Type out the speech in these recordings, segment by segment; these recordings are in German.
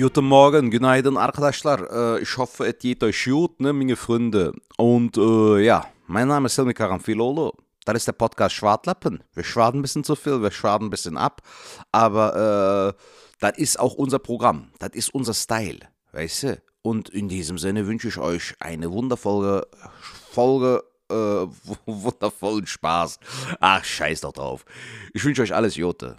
Guten Morgen, günaydın arkadaşlar. Äh, ich hoffe, es geht euch gut, ne, meine Freunde. Und äh, ja, mein Name ist Helmi Karamfilolo. Das ist der Podcast Schwartlappen. Wir schwaden ein bisschen zu viel, wir schwaden ein bisschen ab. Aber äh, das ist auch unser Programm. Das ist unser Style, weißt du? Und in diesem Sinne wünsche ich euch eine wundervolle Folge äh, wundervollen Spaß. Ach, scheiß doch drauf. Ich wünsche euch alles Jute.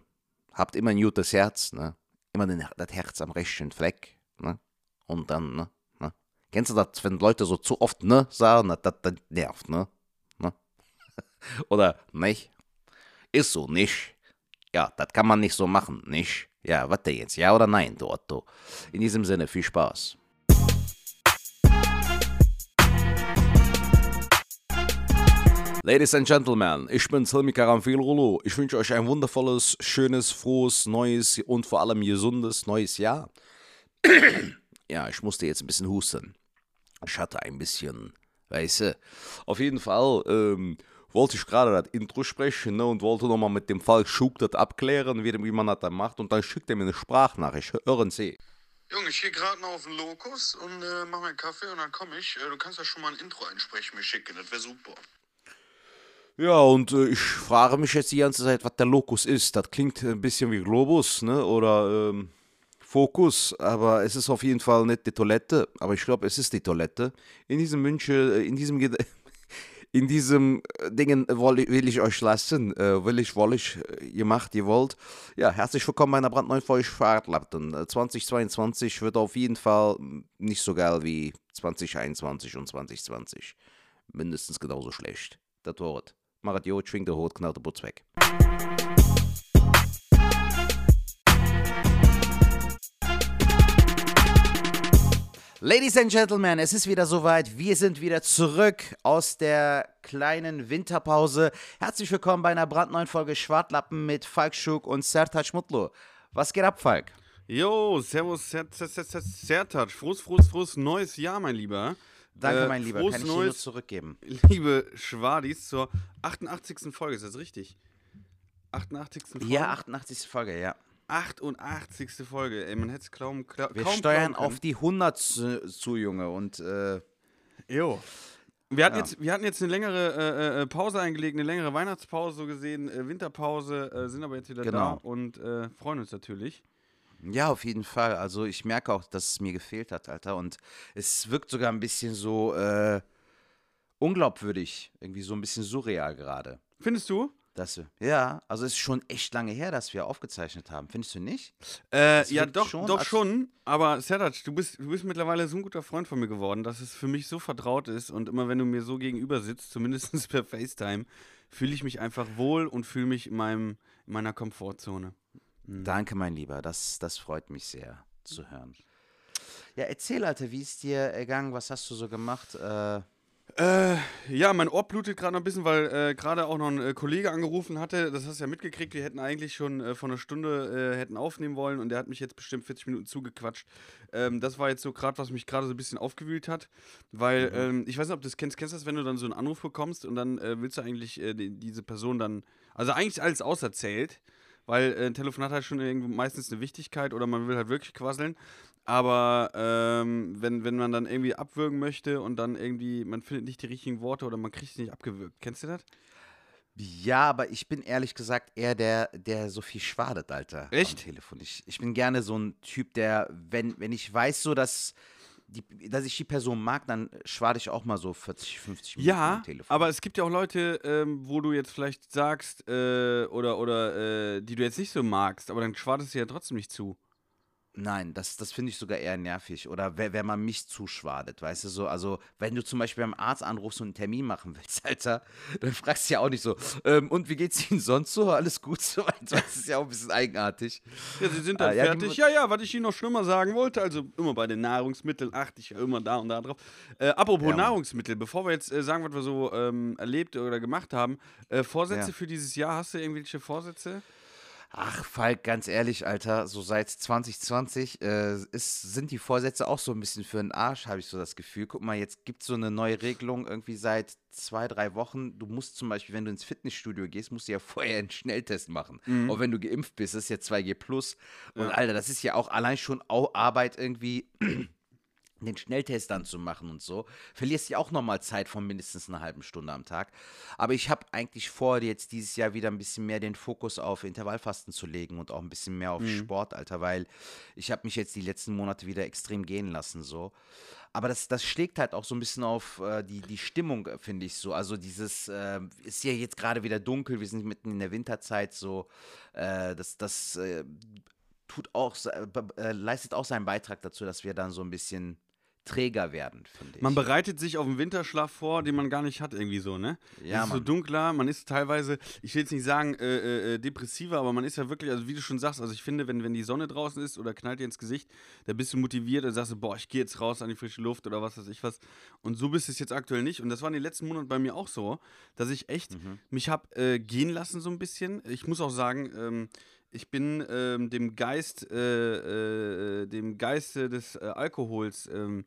Habt immer ein gutes Herz, ne? Immer den, das Herz am rechten Fleck, ne? Und dann, ne? ne? Kennst du das, wenn Leute so zu oft ne sagen, das, das, nervt, ne? ne? Oder nicht? Ist so, nicht? Ja, das kann man nicht so machen, nicht? Ja, warte jetzt, ja oder nein, du Otto? In diesem Sinne, viel Spaß. Ladies and Gentlemen, ich bin Silmi Karamfilrolo. Ich wünsche euch ein wundervolles, schönes, frohes, neues und vor allem gesundes neues Jahr. ja, ich musste jetzt ein bisschen husten. Ich hatte ein bisschen, weißt du. Auf jeden Fall ähm, wollte ich gerade das Intro sprechen ne, und wollte nochmal mit dem Fall Schug das abklären, wie, wie man das dann macht. Und dann schickt er mir eine Sprachnachricht. Hören Sie. Junge, ich gehe gerade noch auf den Lokus und äh, mach meinen Kaffee und dann komme ich. Äh, du kannst ja schon mal ein Intro einsprechen, mir schicken, das wäre super. Ja, und äh, ich frage mich jetzt die ganze Zeit, was der Lokus ist. Das klingt ein bisschen wie Globus, ne? Oder ähm, Fokus, aber es ist auf jeden Fall nicht die Toilette. Aber ich glaube, es ist die Toilette. In diesem Wünsche, in diesem Ged in diesem äh, Dingen will, ich euch lassen. Äh, will ich, woll ich, äh, ihr macht, ihr wollt. Ja, herzlich willkommen bei einer brandneuen Folge Fahrradlappen. 2022 wird auf jeden Fall nicht so geil wie 2021 und 2020. Mindestens genauso schlecht. Das Wort. Mach het jo, schwing de hoort, knallt de bots weg. Ladies and Gentlemen, es ist wieder soweit. Wir sind wieder zurück aus der kleinen Winterpause. Herzlich willkommen bei einer brandneuen Folge Schwartlappen mit Falk Schuk und Sertac Mutlu. Was geht ab, Falk? Jo, servus, Sertac. Frohes, frohes, frohes neues Jahr, mein Lieber. Danke, äh, mein Lieber. Kann ich dir nur zurückgeben. Liebe Schwadis, zur 88. Folge, ist das richtig? 88. Folge? Ja, 88. Folge, ja. 88. Folge, ey, man hätte es kaum, kaum Wir steuern auf die 100 zu, zu Junge, und äh, Jo. Wir hatten, ja. jetzt, wir hatten jetzt eine längere äh, äh, Pause eingelegt, eine längere Weihnachtspause so gesehen, äh, Winterpause, äh, sind aber jetzt wieder genau. da und äh, freuen uns natürlich. Ja, auf jeden Fall. Also ich merke auch, dass es mir gefehlt hat, Alter. Und es wirkt sogar ein bisschen so äh, unglaubwürdig, irgendwie so ein bisschen surreal gerade. Findest du? Dass wir, ja, also es ist schon echt lange her, dass wir aufgezeichnet haben. Findest du nicht? Äh, ja, doch, schon, doch schon. Aber Serdac, du bist, du bist mittlerweile so ein guter Freund von mir geworden, dass es für mich so vertraut ist. Und immer wenn du mir so gegenüber sitzt, zumindest per FaceTime, fühle ich mich einfach wohl und fühle mich in, meinem, in meiner Komfortzone. Mhm. Danke, mein Lieber. Das, das freut mich sehr zu hören. Ja, erzähl, Alter, wie ist dir ergangen? Was hast du so gemacht? Äh, äh, ja, mein Ohr blutet gerade noch ein bisschen, weil äh, gerade auch noch ein äh, Kollege angerufen hatte. Das hast du ja mitgekriegt. Wir hätten eigentlich schon äh, vor einer Stunde äh, hätten aufnehmen wollen und der hat mich jetzt bestimmt 40 Minuten zugequatscht. Ähm, das war jetzt so gerade, was mich gerade so ein bisschen aufgewühlt hat, weil mhm. ähm, ich weiß nicht, ob du das kennst. Kennst du das, wenn du dann so einen Anruf bekommst und dann äh, willst du eigentlich die, diese Person dann, also eigentlich alles auserzählt weil äh, ein Telefonat hat schon meistens eine Wichtigkeit oder man will halt wirklich quasseln. Aber ähm, wenn, wenn man dann irgendwie abwürgen möchte und dann irgendwie, man findet nicht die richtigen Worte oder man kriegt es nicht abgewürgt. Kennst du das? Ja, aber ich bin ehrlich gesagt eher der, der so viel schwadet, Alter. Echt? Am Telefon. Ich, ich bin gerne so ein Typ, der, wenn, wenn ich weiß, so dass die, dass ich die Person mag, dann schwade ich auch mal so 40, 50 Minuten ja, am Telefon. aber es gibt ja auch Leute, ähm, wo du jetzt vielleicht sagst, äh, oder, oder äh, die du jetzt nicht so magst, aber dann schwadest du ja trotzdem nicht zu. Nein, das, das finde ich sogar eher nervig. Oder wenn man mich zuschwadet, weißt du so. Also, wenn du zum Beispiel beim Arzt anrufst und einen Termin machen willst, Alter, dann fragst du ja auch nicht so, ähm, und wie geht's Ihnen sonst so? Alles gut so? Das ist ja auch ein bisschen eigenartig. Ja, Sie sind dann ah, fertig. Ja, ja, was ich Ihnen noch schlimmer sagen wollte, also immer bei den Nahrungsmitteln achte ich ja immer da und da drauf. Äh, apropos ja, Nahrungsmittel, bevor wir jetzt äh, sagen, was wir so ähm, erlebt oder gemacht haben, äh, Vorsätze ja. für dieses Jahr, hast du irgendwelche Vorsätze? Ach, Falk, ganz ehrlich, Alter, so seit 2020 äh, ist, sind die Vorsätze auch so ein bisschen für den Arsch, habe ich so das Gefühl. Guck mal, jetzt gibt es so eine neue Regelung irgendwie seit zwei, drei Wochen. Du musst zum Beispiel, wenn du ins Fitnessstudio gehst, musst du ja vorher einen Schnelltest machen. Auch wenn du geimpft bist, das ist ja 2G+. Plus. Und Alter, das ist ja auch allein schon Arbeit irgendwie den Schnelltest dann zu machen und so, verlierst ja auch nochmal Zeit von mindestens einer halben Stunde am Tag. Aber ich habe eigentlich vor, jetzt dieses Jahr wieder ein bisschen mehr den Fokus auf Intervallfasten zu legen und auch ein bisschen mehr auf Sport, Alter, weil ich habe mich jetzt die letzten Monate wieder extrem gehen lassen, so. Aber das, das schlägt halt auch so ein bisschen auf äh, die, die Stimmung, äh, finde ich so. Also dieses, äh, ist ja jetzt gerade wieder dunkel, wir sind mitten in der Winterzeit, so, äh, das, das äh, tut auch, äh, leistet auch seinen Beitrag dazu, dass wir dann so ein bisschen träger werden, finde ich. Man bereitet sich auf einen Winterschlaf vor, den man gar nicht hat, irgendwie so, ne? Ja, es ist so Mann. dunkler, man ist teilweise, ich will jetzt nicht sagen äh, äh, äh, depressiver, aber man ist ja wirklich, also wie du schon sagst, also ich finde, wenn, wenn die Sonne draußen ist oder knallt dir ins Gesicht, da bist du motiviert und sagst du, boah, ich gehe jetzt raus an die frische Luft oder was weiß ich was. Und so bist es jetzt aktuell nicht. Und das war in den letzten Monaten bei mir auch so, dass ich echt Mhm. mich habe äh, gehen lassen so ein bisschen. Ich muss auch sagen, ähm, ich bin ähm, dem Geist, äh, äh, dem Geiste des äh, Alkohols ähm,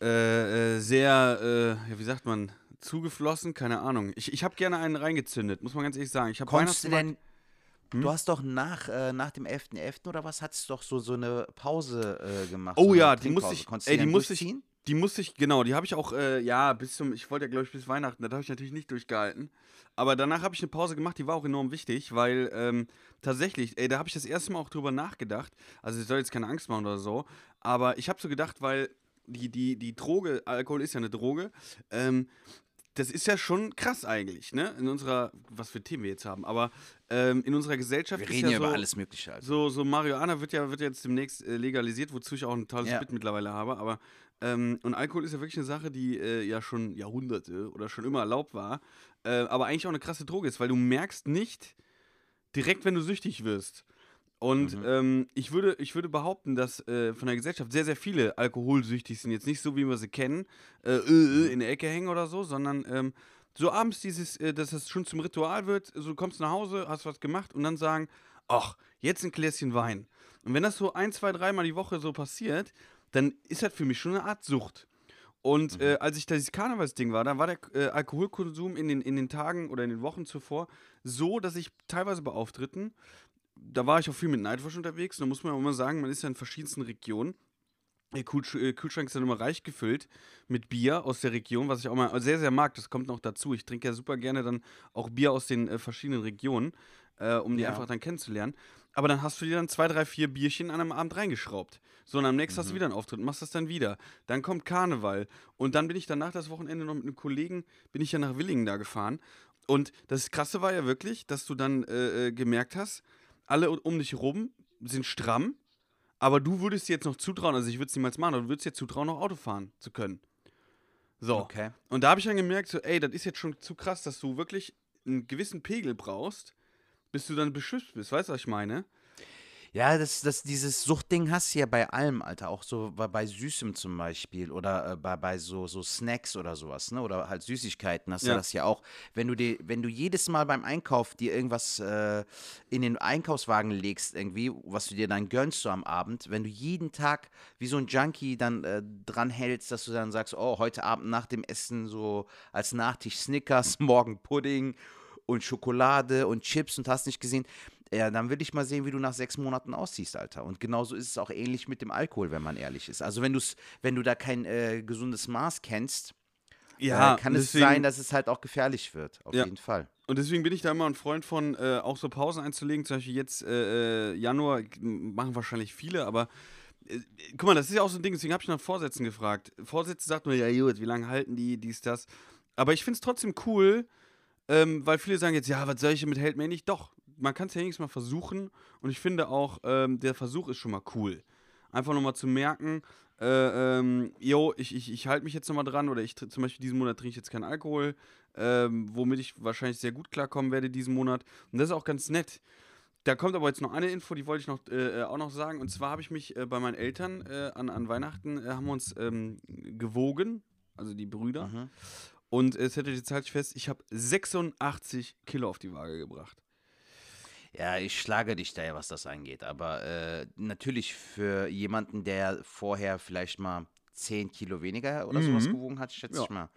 äh, äh, sehr, äh, wie sagt man, zugeflossen, keine Ahnung. Ich, ich habe gerne einen reingezündet, muss man ganz ehrlich sagen. Ich habe Weihnachtsmarkt- denn, du hast doch nach, äh, nach dem 11.11. oder was, hattest du doch so, so eine Pause äh, gemacht. Oh so ja, die musste ich, ey, die musste ich? Die musste ich, genau, die habe ich auch, äh, ja, bis zum, ich wollte ja, glaube ich, bis Weihnachten, das habe ich natürlich nicht durchgehalten. Aber danach habe ich eine Pause gemacht, die war auch enorm wichtig, weil ähm, tatsächlich, ey, da habe ich das erste Mal auch drüber nachgedacht. Also ich soll jetzt keine Angst machen oder so, aber ich habe so gedacht, weil die, die, die Droge, Alkohol ist ja eine Droge, ähm, das ist ja schon krass eigentlich, ne? In unserer, was für Themen wir jetzt haben, aber ähm, in unserer Gesellschaft Wir reden ja ja so, über alles Mögliche. Also. so, so Marihuana wird ja, wird jetzt demnächst äh, legalisiert, wozu ich auch ein tolles Ja. Bit mittlerweile habe. Aber ähm, und Alkohol ist ja wirklich eine Sache, die äh, ja schon Jahrhunderte oder schon immer erlaubt war, äh, aber eigentlich auch eine krasse Droge ist, weil du merkst nicht direkt, wenn du süchtig wirst. Und Mhm. ähm, ich, würde, ich würde behaupten, dass äh, von der Gesellschaft sehr, sehr viele alkoholsüchtig sind. Jetzt nicht so, wie wir sie kennen, äh, äh, Mhm. äh, in der Ecke hängen oder so, sondern ähm, so abends dieses, äh, dass es schon zum Ritual wird, so du kommst nach Hause, hast was gemacht und dann sagen, ach, jetzt ein Gläschen Wein. Und wenn das so ein, zwei, dreimal die Woche so passiert, dann ist das für mich schon eine Art Sucht. Und äh, als ich da dieses Karnevalsding war, da war der Alkoholkonsum in den, in den Tagen oder in den Wochen zuvor so, dass ich teilweise bei Auftritten, da war ich auch viel mit Nightwatch unterwegs, da muss man auch immer sagen, man ist ja in verschiedensten Regionen. Der äh, Kühlschrank ist dann immer reich gefüllt mit Bier aus der Region, was ich auch mal sehr, sehr mag. Das kommt noch dazu. Ich trinke ja super gerne dann auch Bier aus den äh, verschiedenen Regionen, äh, um die Ja. einfach dann kennenzulernen. Aber dann hast du dir dann zwei, drei, vier Bierchen an einem Abend reingeschraubt. So, und am nächsten hast du wieder einen Auftritt, machst das dann wieder. Dann kommt Karneval. Und dann bin ich danach das Wochenende noch mit einem Kollegen, bin ich ja nach Willingen da gefahren. Und das Krasse war ja wirklich, dass du dann äh, äh, gemerkt hast, alle um dich rum sind stramm, aber du würdest dir jetzt noch zutrauen, also ich würde es niemals machen, aber du würdest dir zutrauen, noch Auto fahren zu können. So. Okay. Und da habe ich dann gemerkt, so, ey, das ist jetzt schon zu krass, dass du wirklich einen gewissen Pegel brauchst, bis du dann beschützt bist. Weißt du, was ich meine? Ja, das, das, dieses Suchtding hast du ja bei allem, Alter. Auch so bei, bei Süßem zum Beispiel oder äh, bei, bei so, so Snacks oder sowas, ne? Oder halt Süßigkeiten hast du Ja. das ja auch. Wenn du dir, wenn du jedes Mal beim Einkauf dir irgendwas äh, in den Einkaufswagen legst, irgendwie, was du dir dann gönnst so am Abend, wenn du jeden Tag wie so ein Junkie dann äh, dran hältst, dass du dann sagst, oh, heute Abend nach dem Essen so als Nachtisch Snickers, morgen Pudding und Schokolade und Chips und hast nicht gesehen. Ja, dann will ich mal sehen, wie du nach sechs Monaten aussiehst, Alter. Und genauso ist es auch ähnlich mit dem Alkohol, wenn man ehrlich ist. Also wenn du wenn du da kein äh, gesundes Maß kennst, äh, kann es sein, dass es halt auch gefährlich wird. Auf Ja. jeden Fall. Und deswegen bin ich da immer ein Freund von, äh, auch so Pausen einzulegen. Zum Beispiel jetzt äh, äh, Januar machen wahrscheinlich viele, aber äh, guck mal, das ist ja auch so ein Ding, deswegen habe ich nach Vorsätzen gefragt. Vorsätze sagt man, ja gut, wie lange halten die, dies, das. Aber ich finde es trotzdem cool, ähm, weil viele sagen jetzt, ja, was soll ich damit hält mir nicht? Doch, man kann es ja wenigstens mal versuchen. Und ich finde auch, ähm, der Versuch ist schon mal cool. Einfach nochmal zu merken, äh, ähm, yo, ich, ich, ich halte mich jetzt nochmal dran oder ich zum Beispiel diesen Monat trinke ich jetzt keinen Alkohol, ähm, womit ich wahrscheinlich sehr gut klarkommen werde diesen Monat. Und das ist auch ganz nett. Da kommt aber jetzt noch eine Info, die wollte ich noch, äh, auch noch sagen. Und zwar habe ich mich äh, bei meinen Eltern äh, an, an Weihnachten, äh, haben wir uns ähm, gewogen, also die Brüder. Mhm. Und es hätte jetzt halt fest, ich habe 86 Kilo auf die Waage gebracht. Ja, ich schlage dich da ja, was das angeht. Aber äh, natürlich für jemanden, der vorher vielleicht mal 10 Kilo weniger oder sowas Mhm. gewogen hat, schätze Ja. ich mal.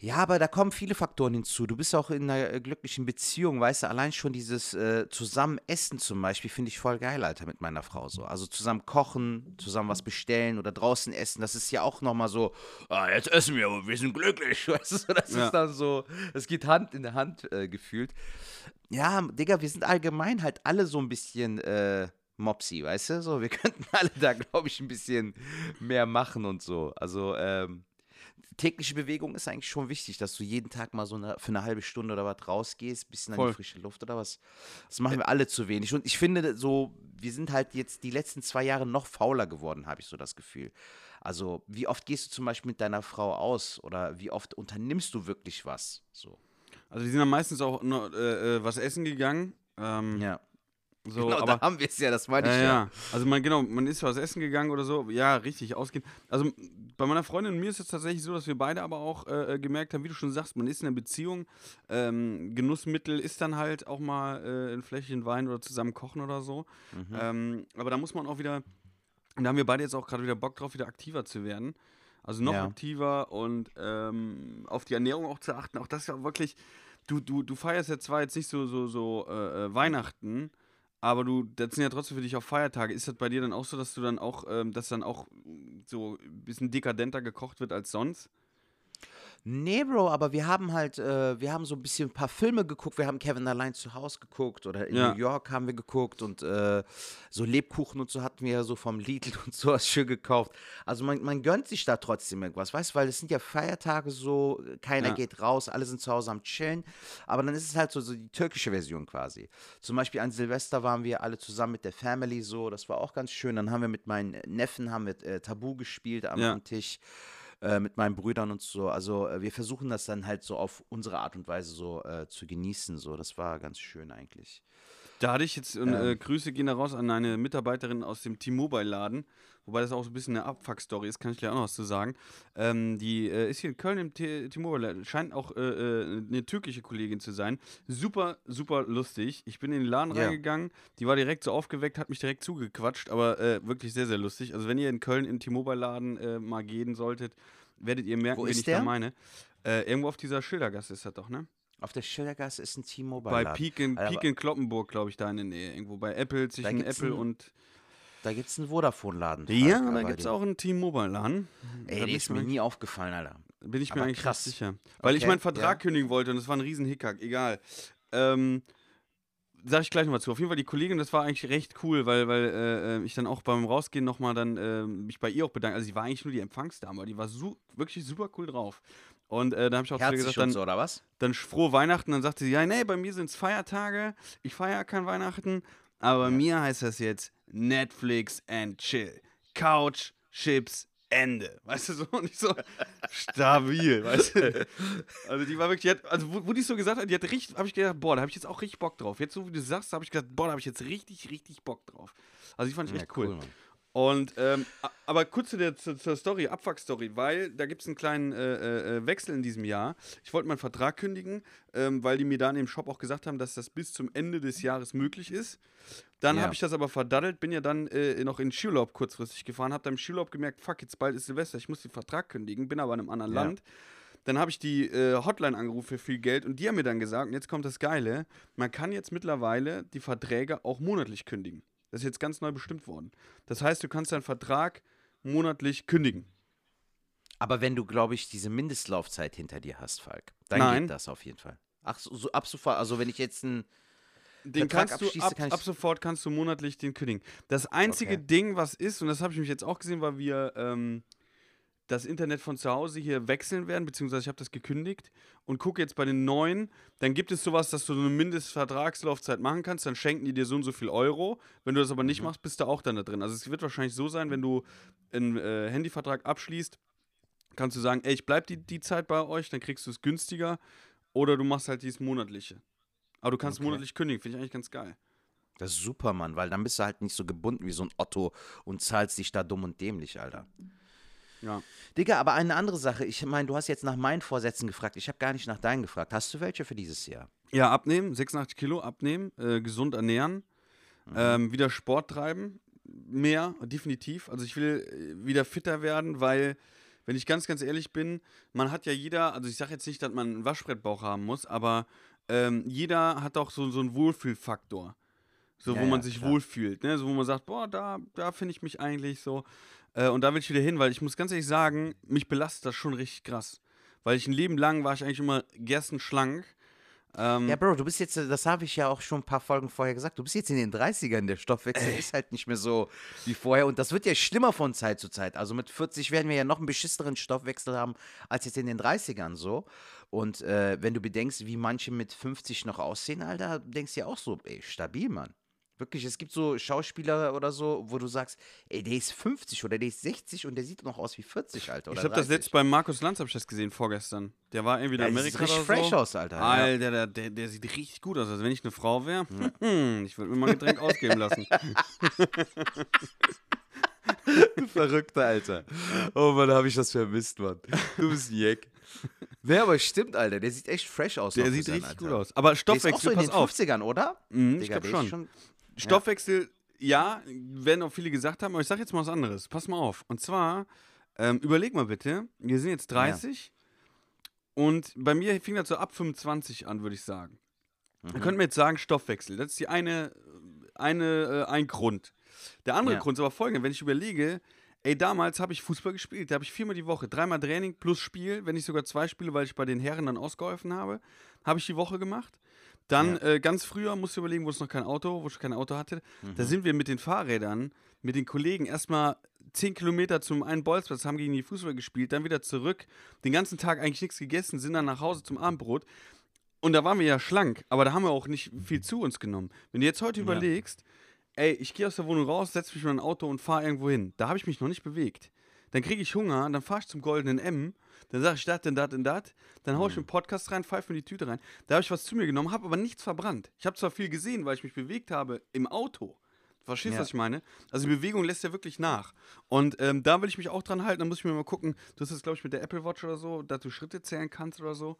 Ja, aber da kommen viele Faktoren hinzu. Du bist auch in einer äh, glücklichen Beziehung, weißt du, allein schon dieses äh, zusammen Essen zum Beispiel finde ich voll geil, Alter, mit meiner Frau so. Also zusammen kochen, zusammen was bestellen oder draußen essen, das ist ja auch nochmal so, ah, jetzt essen wir, aber wir sind glücklich, weißt du, das Ja. ist dann so, es geht Hand in Hand äh, gefühlt. Ja, Digga, wir sind allgemein halt alle so ein bisschen äh, Mopsi, weißt du? So, wir könnten alle da, glaube ich, ein bisschen mehr machen und so. Also, ähm, tägliche Bewegung ist eigentlich schon wichtig, dass du jeden Tag mal so eine, für eine halbe Stunde oder was rausgehst, bisschen an Voll. die frische Luft oder was. Das machen wir alle zu wenig. Und ich finde so, wir sind halt jetzt die letzten zwei Jahre noch fauler geworden, habe ich so das Gefühl. Also, wie oft gehst du zum Beispiel mit deiner Frau aus oder wie oft unternimmst du wirklich was? So. Also, die sind dann meistens auch noch, äh, äh, was essen gegangen. Ähm, Ja. So, genau, aber da haben wir es ja, das meine ich Ja, ja. Also man, genau, man ist was essen gegangen oder so. Ja, richtig, ausgehen. Also bei meiner Freundin und mir ist es tatsächlich so, dass wir beide aber auch äh, gemerkt haben, wie du schon sagst, man ist in einer Beziehung. Ähm, Genussmittel ist dann halt auch mal äh, ein Fläschchen Wein oder zusammen kochen oder so. Mhm. Ähm, aber da muss man auch wieder, und da haben wir beide jetzt auch gerade wieder Bock drauf, wieder aktiver zu werden. Also noch Ja. aktiver und ähm, auf die Ernährung auch zu achten. Auch das ist ja wirklich, du, du, du feierst ja zwar jetzt nicht so, so, so äh, äh, Weihnachten, aber du, das sind ja trotzdem für dich auch Feiertage. Ist das bei dir dann auch so, dass du dann auch, ähm, dass dann auch so ein bisschen dekadenter gekocht wird als sonst? Nee, Bro, aber wir haben halt, äh, wir haben so ein bisschen ein paar Filme geguckt. Wir haben Kevin allein zu Hause geguckt oder in Ja. New York haben wir geguckt und äh, so Lebkuchen und so hatten wir ja so vom Lidl und sowas schön gekauft. Also man, man gönnt sich da trotzdem irgendwas, weißt du, weil es sind ja Feiertage so, keiner Ja. geht raus, alle sind zu Hause am Chillen. Aber dann ist es halt so, so die türkische Version quasi. Zum Beispiel an Silvester waren wir alle zusammen mit der Family so, das war auch ganz schön. Dann haben wir mit meinen Neffen haben wir äh, Tabu gespielt am, Ja. am Tisch äh, mit meinen Brüdern und so. Also äh, wir versuchen das dann halt so auf unsere Art und Weise so äh, zu genießen. So, das war ganz schön eigentlich. Da hatte ich jetzt, und, Ähm. äh, Grüße gehen da raus an eine Mitarbeiterin aus dem T-Mobile-Laden, wobei das auch so ein bisschen eine Abfuck-Story ist, kann ich gleich auch noch was zu sagen. Ähm, die äh, ist hier in Köln im T-Mobile-Laden, scheint auch äh, äh, eine türkische Kollegin zu sein. Super, super lustig. Ich bin in den Laden Ja. reingegangen, die war direkt so aufgeweckt, hat mich direkt zugequatscht, aber äh, wirklich sehr, sehr lustig. Also wenn ihr in Köln im T-Mobile-Laden äh, mal gehen solltet, werdet ihr merken, Wo wen ich der? da meine. Irgendwo auf dieser Schildergasse ist das doch, ne? Auf der Schildergasse ist ein T-Mobile. Bei Laden. Peak in, Peak in Kloppenburg, glaube ich, da in der Nähe. Irgendwo bei Apple, zwischen Apple ein- und. Da gibt es einen Vodafone-Laden. Ja, da gibt es auch einen T-Mobile-Laden. Ey, Da der ist ich mir nie aufgefallen, Alter. Bin ich mir aber eigentlich krass. sicher. Weil ich Okay, meinen Vertrag ja. kündigen wollte und das war ein riesen Hickhack. Egal. Ähm, sag ich gleich nochmal zu. Auf jeden Fall die Kollegin, das war eigentlich recht cool, weil, weil äh, äh, ich dann auch beim Rausgehen nochmal dann äh, mich bei ihr auch bedankt. Also sie war eigentlich nur die Empfangsdame, aber die war su wirklich super cool drauf. Und äh, da habe ich auch zu ihr gesagt, dann, so, oder was? dann frohe Weihnachten. Dann sagte sie, ja, nee, bei mir sind es Feiertage. Ich feiere kein Weihnachten. Aber bei mir heißt das jetzt Netflix and Chill. Couch, Chips, Ende. Weißt du so? Und ich so, stabil, weißt du? Also die war wirklich, die hat, also wo, wo die so gesagt hat, die hat richtig, habe ich gedacht, boah, da habe ich jetzt auch richtig Bock drauf. Jetzt so wie du sagst, habe ich gedacht, boah, da habe ich jetzt richtig, richtig Bock drauf. Also die fand ich Ja, echt cool. Mann. Und, ähm, aber kurz zu der, zu, zur Story, Abfuck-Story, weil da gibt es einen kleinen äh, äh, Wechsel in diesem Jahr. Ich wollte meinen Vertrag kündigen, ähm, weil die mir dann im Shop auch gesagt haben, dass das bis zum Ende des Jahres möglich ist. Dann Ja. habe ich das aber verdaddelt, bin ja dann äh, noch in Skiurlaub kurzfristig gefahren, habe dann im Skiurlaub gemerkt, fuck, jetzt bald ist Silvester, ich muss den Vertrag kündigen, bin aber in einem anderen Ja. Land. Dann habe ich die äh, Hotline angerufen für viel Geld und die haben mir dann gesagt, und jetzt kommt das Geile, man kann jetzt mittlerweile die Verträge auch monatlich kündigen. Das ist jetzt ganz neu bestimmt worden. Das heißt, du kannst deinen Vertrag monatlich kündigen. Aber wenn du, glaube ich, diese Mindestlaufzeit hinter dir hast, Falk, dann Nein. geht das auf jeden Fall. Ach, so, so ab sofort, also wenn ich jetzt ein. Den Vertrag kannst du ab, kann ab sofort kannst du monatlich den kündigen. Das einzige Okay. Ding, was ist, und das habe ich mich jetzt auch gesehen, weil wir ähm, das Internet von zu Hause hier wechseln werden, beziehungsweise ich habe das gekündigt und gucke jetzt bei den neuen, dann gibt es sowas, dass du so eine Mindestvertragslaufzeit machen kannst, dann schenken die dir so und so viel Euro. Wenn du das aber nicht Mhm. machst, bist du auch dann da drin. Also es wird wahrscheinlich so sein, wenn du einen äh, Handyvertrag abschließt, kannst du sagen, ey, ich bleib die, die Zeit bei euch, dann kriegst du es günstiger. Oder du machst halt dieses monatliche. Aber du kannst Okay. monatlich kündigen, finde ich eigentlich ganz geil. Das ist super, Mann, weil dann bist du halt nicht so gebunden wie so ein Otto und zahlst dich da dumm und dämlich, Alter. Ja. Digga, aber eine andere Sache. Ich meine, du hast jetzt nach meinen Vorsätzen gefragt. Ich habe gar nicht nach deinen gefragt. Hast du welche für dieses Jahr? Ja, abnehmen, 86 Kilo abnehmen, äh, gesund ernähren, ähm, wieder Sport treiben, mehr, definitiv. Also ich will äh, wieder fitter werden, weil, wenn ich ganz, ganz ehrlich bin, man hat ja jeder, also ich sage jetzt nicht, dass man einen Waschbrettbauch haben muss, aber ähm, jeder hat auch so, so einen Wohlfühlfaktor. So, Ja, wo man ja, sich klar. wohlfühlt, ne? So, wo man sagt, boah, da, da finde ich mich eigentlich so. Äh, und da will ich wieder hin, weil ich muss ganz ehrlich sagen, mich belastet das schon richtig krass. Weil ich ein Leben lang war ich eigentlich immer gerstenschlank. Ähm, Ja, Bro, du bist jetzt, äh, das habe ich ja auch schon ein paar Folgen vorher gesagt, du bist jetzt in den 30ern, der Stoffwechsel ist halt nicht mehr so wie vorher und das wird ja schlimmer von Zeit zu Zeit. Also mit 40 werden wir ja noch einen beschissenen Stoffwechsel haben als jetzt in den 30ern so. Und äh, wenn du bedenkst, wie manche mit 50 noch aussehen, Alter, denkst du ja auch so, ey, stabil, Mann. Wirklich, es gibt so Schauspieler oder so, wo du sagst, ey, der ist 50 oder der ist 60 und der sieht noch aus wie 40, Alter. Oder ich habe das 30. jetzt bei Markus Lanz, hab ich das gesehen, vorgestern. Der war irgendwie in Ja, Amerika sieht richtig fresh so. aus, Alter. ja. Alter, der, der, der sieht richtig gut aus. Also wenn ich eine Frau wäre, ich würde mir mal ein Getränk ausgeben lassen. Verrückter, Alter. Oh Mann, habe ich das vermisst, Mann. Du bist ein Jack. Nee, aber stimmt, Alter. Der sieht echt fresh aus. Der sieht richtig Alter. gut aus. Aber Der ist auch so Stoffwechsel, in pass den auf. 50ern, oder? Mhm, ich Digga, glaube der ist schon. Stoffwechsel, ja, werden auch viele gesagt haben, aber ich sage jetzt mal was anderes. Pass mal auf. Und zwar, ähm, überleg mal bitte, wir sind jetzt 30 und bei mir fing das so ab 25 an, würde ich sagen. Mhm. Da könnten wir jetzt sagen, Stoffwechsel. Das ist die eine, eine, äh, ein Grund. Der andere Ja. Grund ist aber folgender, wenn ich überlege, ey, damals habe ich Fußball gespielt, da habe ich viermal die Woche, dreimal Training plus Spiel, wenn nicht sogar zwei Spiele, weil ich bei den Herren dann ausgeholfen habe, habe ich die Woche gemacht. Dann äh, ganz früher, musst du überlegen, wo es noch kein Auto, wo ich kein Auto hatte, Mhm. da sind wir mit den Fahrrädern, mit den Kollegen erstmal 10 Kilometer zum einen Bolzplatz, haben gegen die Fußball gespielt, dann wieder zurück, den ganzen Tag eigentlich nichts gegessen, sind dann nach Hause zum Abendbrot. Und da waren wir ja schlank, aber da haben wir auch nicht viel zu uns genommen. Wenn du jetzt heute überlegst, ey, ich gehe aus der Wohnung raus, setze mich in ein Auto und fahre irgendwo hin, da habe ich mich noch nicht bewegt. Dann kriege ich Hunger, dann fahre ich zum goldenen M, dann sage ich dat, denn dat, denn dat, dann haue ich mir einen Podcast rein, pfeife mir die Tüte rein. Da habe ich was zu mir genommen, habe aber nichts verbrannt. Ich habe zwar viel gesehen, weil ich mich bewegt habe im Auto. Verstehst du, Ja. was ich meine? Also die Bewegung lässt ja wirklich nach. Und ähm, da will ich mich auch dran halten. Dann muss ich mir mal gucken, du hast das, glaube ich, mit der Apple Watch oder so, dass du Schritte zählen kannst oder so.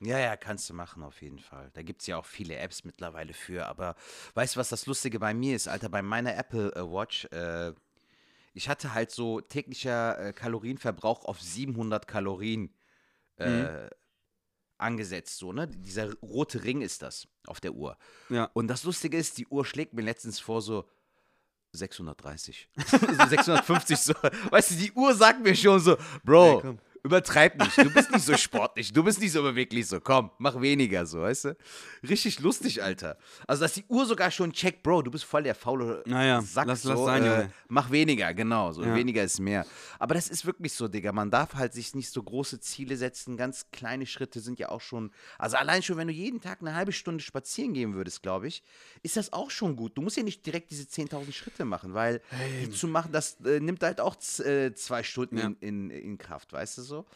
Ja, ja, kannst du machen, auf jeden Fall. Da gibt es ja auch viele Apps mittlerweile für. Aber weißt du, was das Lustige bei mir ist, Alter? Bei meiner Apple äh, Watch, äh, ich hatte halt so täglicher äh, Kalorienverbrauch auf 700 Kalorien äh, angesetzt, so, ne? Dieser rote Ring ist das auf der Uhr. Ja. Und das Lustige ist, die Uhr schlägt mir letztens vor so 630. so 650 so. Weißt du, die Uhr sagt mir schon so, Bro, Ey, komm. Übertreib nicht. Du bist nicht so sportlich. Du bist nicht so beweglich so. Komm, mach weniger so, weißt du? Richtig lustig, Alter. Also, dass die Uhr sogar schon checkt, Bro, du bist voll der faule Naja, Sack. lass- so, lass sein, äh, Junge. Mach weniger, genau. So Ja. weniger ist mehr. Aber das ist wirklich so, Digga. Man darf halt sich nicht so große Ziele setzen. Ganz kleine Schritte sind ja auch schon. Also allein schon, wenn du jeden Tag eine halbe Stunde spazieren gehen würdest, glaube ich, ist das auch schon gut. Du musst ja nicht direkt diese 10.000 Schritte machen, weil die zu machen, das äh, nimmt halt auch äh, zwei Stunden Ja. in, in, in Kraft, weißt du so?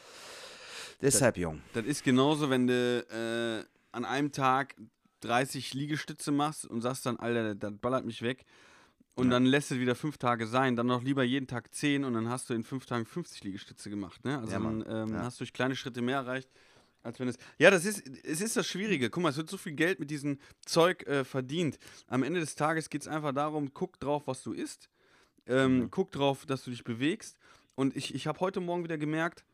Deshalb, Jung. Das ist genauso, wenn du äh, an einem Tag 30 Liegestütze machst und sagst dann, Alter, das ballert mich weg. Und dann lässt es wieder fünf Tage sein. Dann noch lieber jeden Tag 10 und dann hast du in fünf Tagen 50 Liegestütze gemacht. Ne? Also Ja, dann ähm, Ja. hast du durch kleine Schritte mehr erreicht, als wenn es. Ja, das ist, es ist das Schwierige. Guck mal, es wird so viel Geld mit diesem Zeug äh, verdient. Am Ende des Tages geht es einfach darum, guck drauf, was du isst. Ähm, Mhm. Guck drauf, dass du dich bewegst. Und ich, ich habe heute Morgen wieder gemerkt,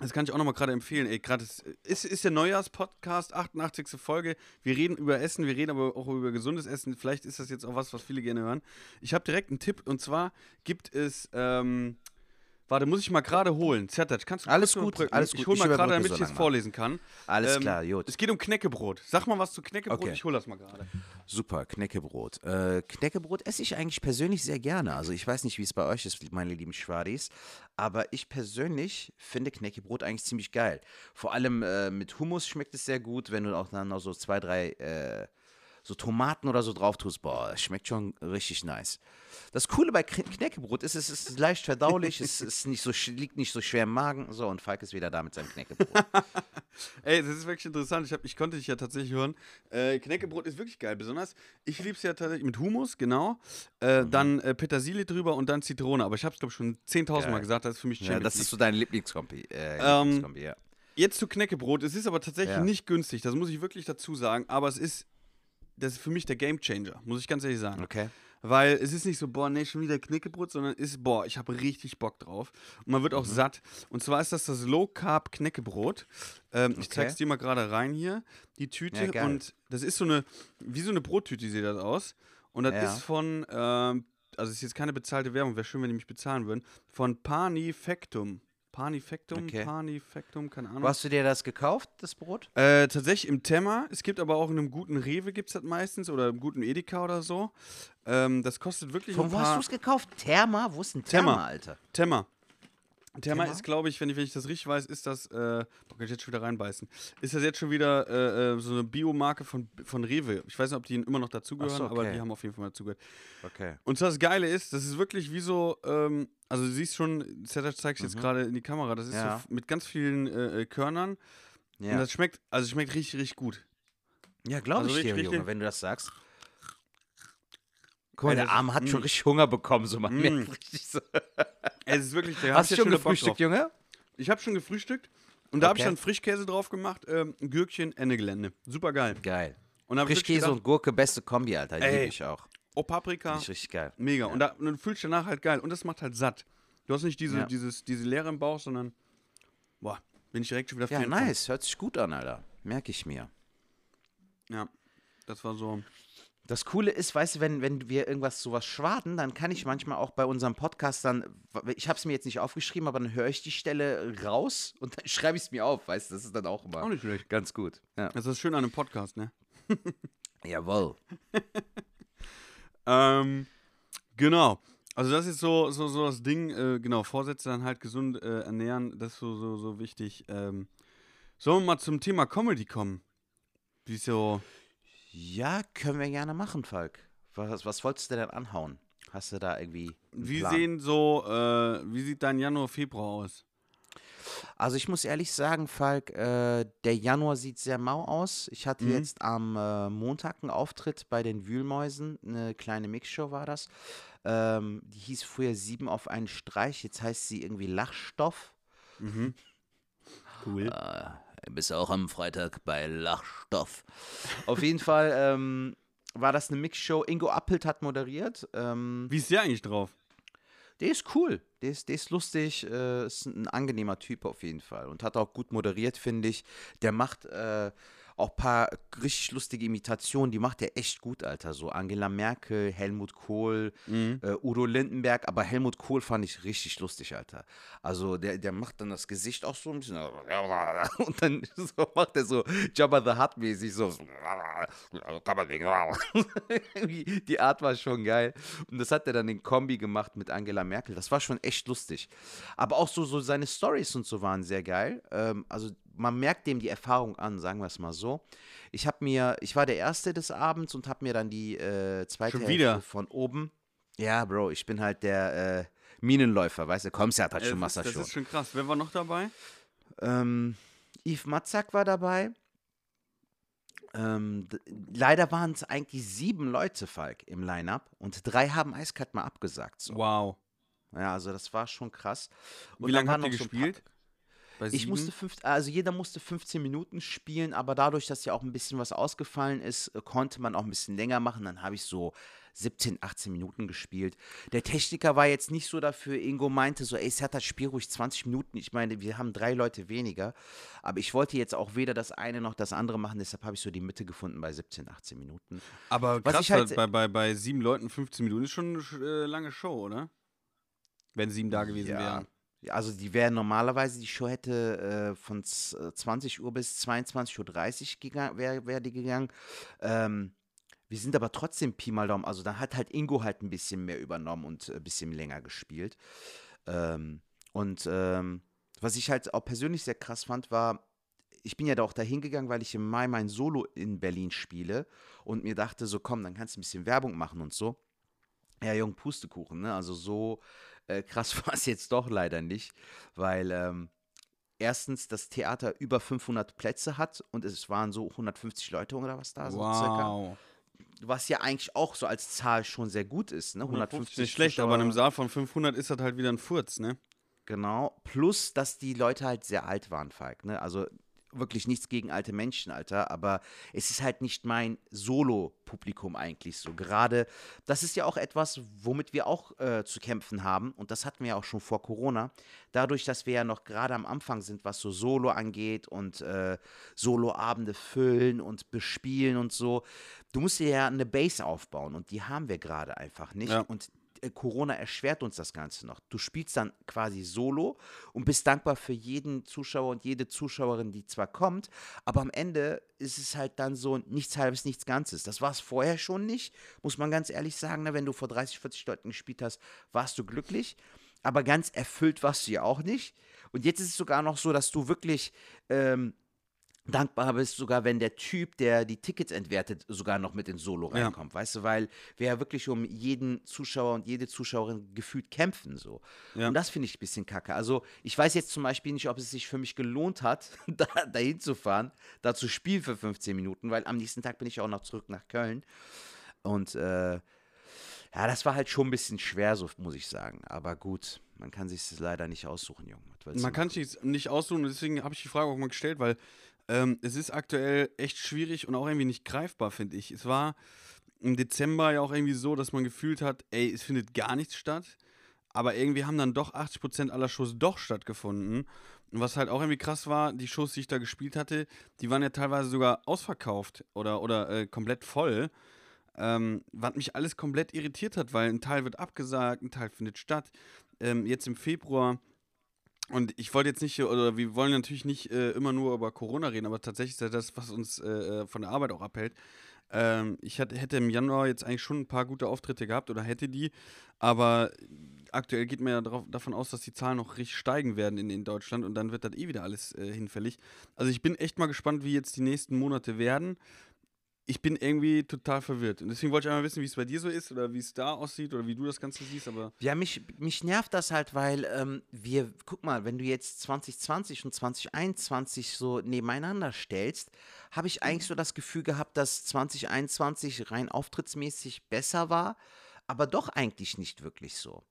das kann ich auch nochmal gerade empfehlen. Ey, gerade ist, ist, der Neujahrspodcast, 88. Folge. Wir reden über Essen, wir reden aber auch über gesundes Essen. Vielleicht ist das jetzt auch was, was viele gerne hören. Ich habe direkt einen Tipp und zwar gibt es. Ähm, warte, muss ich mal gerade holen. Zertac, kannst du Alles gut, überbrücken? alles Ich gut. hole Ich mal gerade, damit so ich es vorlesen kann. Alles Ähm, klar, gut. Es geht um Knäckebrot. Sag mal was zu Knäckebrot, Okay. ich hole das mal gerade. Super, Knäckebrot. Äh, Knäckebrot esse ich eigentlich persönlich sehr gerne. Also ich weiß nicht, wie es bei euch ist, meine lieben Schwadis, aber ich persönlich finde Knäckebrot eigentlich ziemlich geil. Vor allem äh, mit Hummus schmeckt es sehr gut, wenn du auch dann noch so zwei, drei äh, so Tomaten oder so drauf tust. Boah, das schmeckt schon richtig nice. Das Coole bei Kn- Knäckebrot ist, es ist leicht verdaulich, es ist nicht so, liegt nicht so schwer im Magen. So, und Falk ist wieder da mit seinem Knäckebrot. Ey, das ist wirklich interessant. Ich, hab, ich konnte dich ja tatsächlich hören. Äh, Knäckebrot ist wirklich geil. Besonders, ich liebe es ja tatsächlich mit Hummus, genau. Äh, Mhm. Dann äh, Petersilie drüber und dann Zitrone. Aber ich habe es, glaube ich, schon 10.000 Mal gesagt. Das ist für mich ja, Champions das League. ist so dein Lieblingskombi. Äh, Ähm, Lieblingskombi ja. Jetzt zu Knäckebrot. Es ist aber tatsächlich Ja. nicht günstig, das muss ich wirklich dazu sagen. Aber es ist, das ist für mich der Gamechanger, muss ich ganz ehrlich sagen. Okay. Weil es ist nicht so, boah, nee, schon wieder Knäckebrot, sondern ist, boah, ich habe richtig Bock drauf. Und man wird auch Mhm. satt. Und zwar ist das das Low Carb Knäckebrot. Ähm, Ich Okay. zeig's dir mal gerade rein hier, die Tüte. Ja, und das ist so eine, wie so eine Brottüte sieht das aus. Und das Ja. ist von, ähm, also es ist jetzt keine bezahlte Werbung, wäre schön, wenn die mich bezahlen würden, von Panifectum. Panifectum, Okay. Panifectum, keine Ahnung. Wo hast du dir das gekauft, das Brot? Äh, tatsächlich im Temmer. Es gibt aber auch in einem guten Rewe gibt es das meistens oder im guten Edeka oder so. Ähm, das kostet wirklich Von ein wo paar... hast du es gekauft? Therma? Wo ist denn Therma, Therma. Alter? Temmer. Temmer Temmer? ist, glaube ich, wenn ich, wenn ich das richtig weiß, ist das, äh, boah, kann ich jetzt schon wieder reinbeißen, ist das jetzt schon wieder äh, äh, so eine Biomarke von, von Rewe. Ich weiß nicht, ob die immer noch dazugehören, so, aber okay. die haben auf jeden Fall dazugehört. Okay. Und zwar das Geile ist, das ist wirklich wie so, ähm, also du siehst schon, Zeta zeigst Mhm. jetzt gerade in die Kamera, das ist Ja. so mit ganz vielen äh, äh, Körnern und Ja, das schmeckt, also schmeckt richtig, richtig gut. ja glaube also ich dir, Junge, wenn du das sagst. Guck mal, der Arme hat schon mm. richtig Hunger bekommen, so man Mm. merkt richtig so. Es ist wirklich, da Hast du schon gefrühstückt. Junge? Ich habe schon gefrühstückt und da habe ich Okay. dann Frischkäse drauf gemacht, ähm, Gürkchen, Ende Gelände. Super geil. Geil. Und Frischkäse gedacht, und Gurke, beste Kombi, Alter. Liebe ich auch. oh, Paprika, ich richtig geil. mega. Und, da, und du fühlst dich danach halt geil. Und das macht halt satt. Du hast nicht diese, Ja. dieses, diese Leere im Bauch, sondern, boah, bin ich direkt schon wieder Ja, nice. Hört sich gut an, Alter. Merke ich mir. Ja, das war so. Das Coole ist, weißt du, wenn, wenn wir irgendwas sowas schwaden, dann kann ich manchmal auch bei unserem Podcast dann, ich habe es mir jetzt nicht aufgeschrieben, aber dann höre ich die Stelle raus und dann schreibe ich es mir auf, weißt du, das ist dann auch immer Auch nicht schlecht. ganz gut. Ja. Das ist schön an einem Podcast, ne? Jawohl. Ähm, genau. Also das ist so, so, so das Ding, äh, genau, Vorsätze dann halt gesund äh, ernähren, das ist so, so, so wichtig. Ähm, sollen wir mal zum Thema Comedy kommen? Wie so, Ja, können wir gerne machen, Falk. Was, was wolltest du denn anhauen? Hast du da irgendwie. wie Plan? sehen so, äh, wie sieht dein Januar, Februar aus? Also ich muss ehrlich sagen, Falk, äh, der Januar sieht sehr mau aus. Ich hatte Mhm. jetzt am äh, Montag einen Auftritt bei den Wühlmäusen. Eine kleine Mixshow war das. Ähm, die hieß früher Sieben auf einen Streich. Jetzt heißt sie irgendwie Lachstoff. Mhm. Cool. Äh, bist auch am Freitag bei Lachstoff. Auf jeden Fall ähm, war das eine Mixshow. Ingo Appelt hat moderiert. Ähm, Wie ist der eigentlich drauf? Der ist cool, der ist, der ist lustig, äh, ist ein angenehmer Typ auf jeden Fall und hat auch gut moderiert, finde ich. Der macht äh, auch ein paar richtig lustige Imitationen, die macht er echt gut, Alter. So Angela Merkel, Helmut Kohl, Mhm. äh, Udo Lindenberg, aber Helmut Kohl fand ich richtig lustig, Alter. Also der, der macht dann das Gesicht auch so ein bisschen und dann so macht er so Jabba the Hutt mäßig so. Die Art war schon geil. Und das hat er dann in Kombi gemacht mit Angela Merkel. Das war schon echt lustig. Aber auch so, so seine Stories und so waren sehr geil. Ähm, also man merkt dem die Erfahrung an, sagen wir es mal so. Ich habe mir, ich war der Erste des Abends und habe mir dann die äh, zweite Schon Hälfte wieder? von oben. Ja, Bro, ich bin halt der äh, Minenläufer, weißt du, kommst ja, hat Äh, schon Wasser das ist schon krass. Wer war noch dabei? Ähm, Yves Matzak war dabei. Ähm, leider waren es eigentlich sieben Leute, Falk, im Line-Up und drei haben eiskalt mal abgesagt. So. Wow. Ja, also das war schon krass. Und Wie dann lange habt ihr paar- gespielt? Bei Ich musste fünf, also jeder musste 15 Minuten spielen, aber dadurch, dass ja auch ein bisschen was ausgefallen ist, äh, konnte man auch ein bisschen länger machen. Dann habe ich so 17, 18 Minuten gespielt. Der Techniker war jetzt nicht so dafür. Ingo meinte so, ey, das Spiel ruhig 20 Minuten. Ich meine, wir haben drei Leute weniger. Aber ich wollte jetzt auch weder das eine noch das andere machen. Deshalb habe ich so die Mitte gefunden bei 17, 18 Minuten. Aber Was krass, halt- bei, bei, bei sieben Leuten 15 Minuten ist schon eine äh, lange Show, oder? Wenn sieben da gewesen Ja. wären. Also die wäre normalerweise, die Show hätte äh, von z- äh, 20 Uhr bis 22.30 Uhr gegangen, wäre wär die gegangen. Ähm, wir sind aber trotzdem Pi mal Daumen. Also da hat halt Ingo halt ein bisschen mehr übernommen und ein bisschen länger gespielt. Ähm, und ähm, was ich halt auch persönlich sehr krass fand, war, ich bin ja da auch dahin gegangen, weil ich im Mai mein Solo in Berlin spiele und mir dachte so, komm, dann kannst du ein bisschen Werbung machen und so. Ja, Jung, Pustekuchen, ne? Also so äh, krass war es jetzt doch leider nicht, weil ähm, erstens das Theater über 500 Plätze hat und es waren so 150 Leute oder was da, so circa. Wow. Was ja eigentlich auch so als Zahl schon sehr gut ist, ne? 150 nicht schlecht, aber in einem Zuschauer. Saal von 500 ist das halt wieder ein Furz, ne? Genau. Plus, dass die Leute halt sehr alt waren, Falk. Ne? Also wirklich nichts gegen alte Menschen, Alter, aber es ist halt nicht mein Solo-Publikum eigentlich so. Gerade, das ist ja auch etwas, womit wir auch äh, zu kämpfen haben und das hatten wir ja auch schon vor Corona. Dadurch, dass wir ja noch gerade am Anfang sind, was so Solo angeht und äh, Solo-Abende füllen und bespielen und so. Du musst dir ja eine Base aufbauen und die haben wir gerade einfach nicht. Ja. Und Corona erschwert uns das Ganze noch. Du spielst dann quasi solo und bist dankbar für jeden Zuschauer und jede Zuschauerin, die zwar kommt, aber am Ende ist es halt dann so nichts halbes, nichts Ganzes. Das war es vorher schon nicht, muss man ganz ehrlich sagen. Ne? Wenn du vor 30, 40 Leuten gespielt hast, warst du glücklich, aber ganz erfüllt warst du ja auch nicht. Und jetzt ist es sogar noch so, dass du wirklich ähm, dankbar bist, sogar wenn der Typ, der die Tickets entwertet, sogar noch mit ins Solo Ja. reinkommt, weißt du, weil wir ja wirklich um jeden Zuschauer und jede Zuschauerin gefühlt kämpfen so. Ja. Und das finde ich ein bisschen kacke. Also ich weiß jetzt zum Beispiel nicht, ob es sich für mich gelohnt hat, da, dahin zu fahren, da zu spielen für 15 Minuten, weil am nächsten Tag bin ich auch noch zurück nach Köln. Und äh, ja, das war halt schon ein bisschen schwer, so muss ich sagen. Aber gut, man kann sich das leider nicht aussuchen, Junge. Man kann sich nicht aussuchen deswegen habe ich die Frage auch mal gestellt, weil ähm, es ist aktuell echt schwierig und auch irgendwie nicht greifbar, finde ich. Es war im Dezember ja auch irgendwie so, dass man gefühlt hat, ey, es findet gar nichts statt. Aber irgendwie haben dann doch 80% aller Shows doch stattgefunden. Und was halt auch irgendwie krass war, die Shows, die ich da gespielt hatte, die waren ja teilweise sogar ausverkauft oder, oder äh, komplett voll. Ähm, was mich alles komplett irritiert hat, weil ein Teil wird abgesagt, ein Teil findet statt. Ähm, jetzt im Februar und ich wollte jetzt nicht, oder wir wollen natürlich nicht äh, immer nur über Corona reden, aber tatsächlich ist das, was uns äh, von der Arbeit auch abhält. Ähm, ich hatte, hätte im Januar jetzt eigentlich schon ein paar gute Auftritte gehabt oder hätte die, aber aktuell geht man ja darauf, davon aus, dass die Zahlen noch richtig steigen werden in, in Deutschland und dann wird das eh wieder alles äh, hinfällig. Also ich bin echt mal gespannt, wie jetzt die nächsten Monate werden. Ich bin irgendwie total verwirrt. Und deswegen wollte ich einmal wissen, wie es bei dir so ist oder wie es da aussieht oder wie du das Ganze siehst, aber. Ja, mich, mich nervt das halt, weil ähm, wir, guck mal, wenn du jetzt 2020 und 2021 so nebeneinander stellst, habe ich eigentlich so das Gefühl gehabt, dass 2021 rein auftrittsmäßig besser war, aber doch eigentlich nicht wirklich so.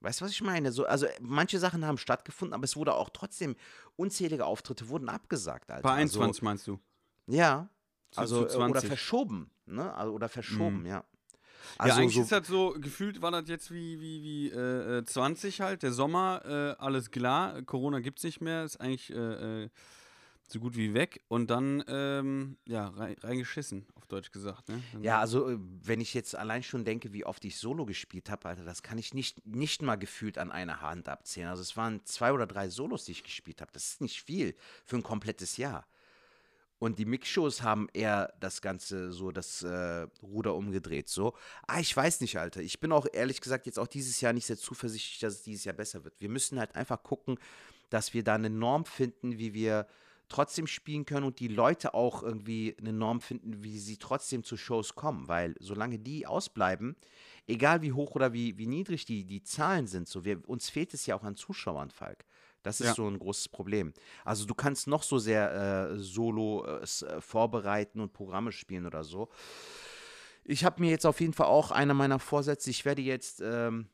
Weißt du, was ich meine? So, also manche Sachen haben stattgefunden, aber es wurde auch trotzdem, unzählige Auftritte wurden abgesagt. Alter. Bei Also, 21 meinst du? ja, also äh, oder 20. verschoben, ne? Also, oder verschoben, ja. ja, Also eigentlich so, ist das so, gefühlt war das jetzt wie, wie, wie äh, äh, 20 halt, der Sommer, äh, alles klar, Corona gibt's nicht mehr, ist eigentlich äh, äh, so gut wie weg und dann, ähm, ja, rein, reingeschissen, auf Deutsch gesagt, ne? Ja, also äh, wenn ich jetzt allein schon denke, wie oft ich Solo gespielt habe, Alter, das kann ich nicht, nicht mal gefühlt an einer Hand abzählen. Also es waren zwei oder drei Solos, die ich gespielt habe. Das ist nicht viel für ein komplettes Jahr. Und die Mixshows haben eher das Ganze so, das äh, Ruder umgedreht. So, ah, ich weiß nicht, Alter. Ich bin auch ehrlich gesagt jetzt auch dieses Jahr nicht sehr zuversichtlich, dass es dieses Jahr besser wird. Wir müssen halt einfach gucken, dass wir da eine Norm finden, wie wir trotzdem spielen können und die Leute auch irgendwie eine Norm finden, wie sie trotzdem zu Shows kommen. Weil solange die ausbleiben, egal wie hoch oder wie, wie niedrig die, die Zahlen sind, so wir, uns fehlt es ja auch an Zuschauern, Falk. Das ist Ja. so ein großes Problem. Also du kannst noch so sehr äh, solo äh, äh, vorbereiten und Programme spielen oder so. Ich habe mir jetzt auf jeden Fall auch einer meiner Vorsätze, ich werde jetzt ähm,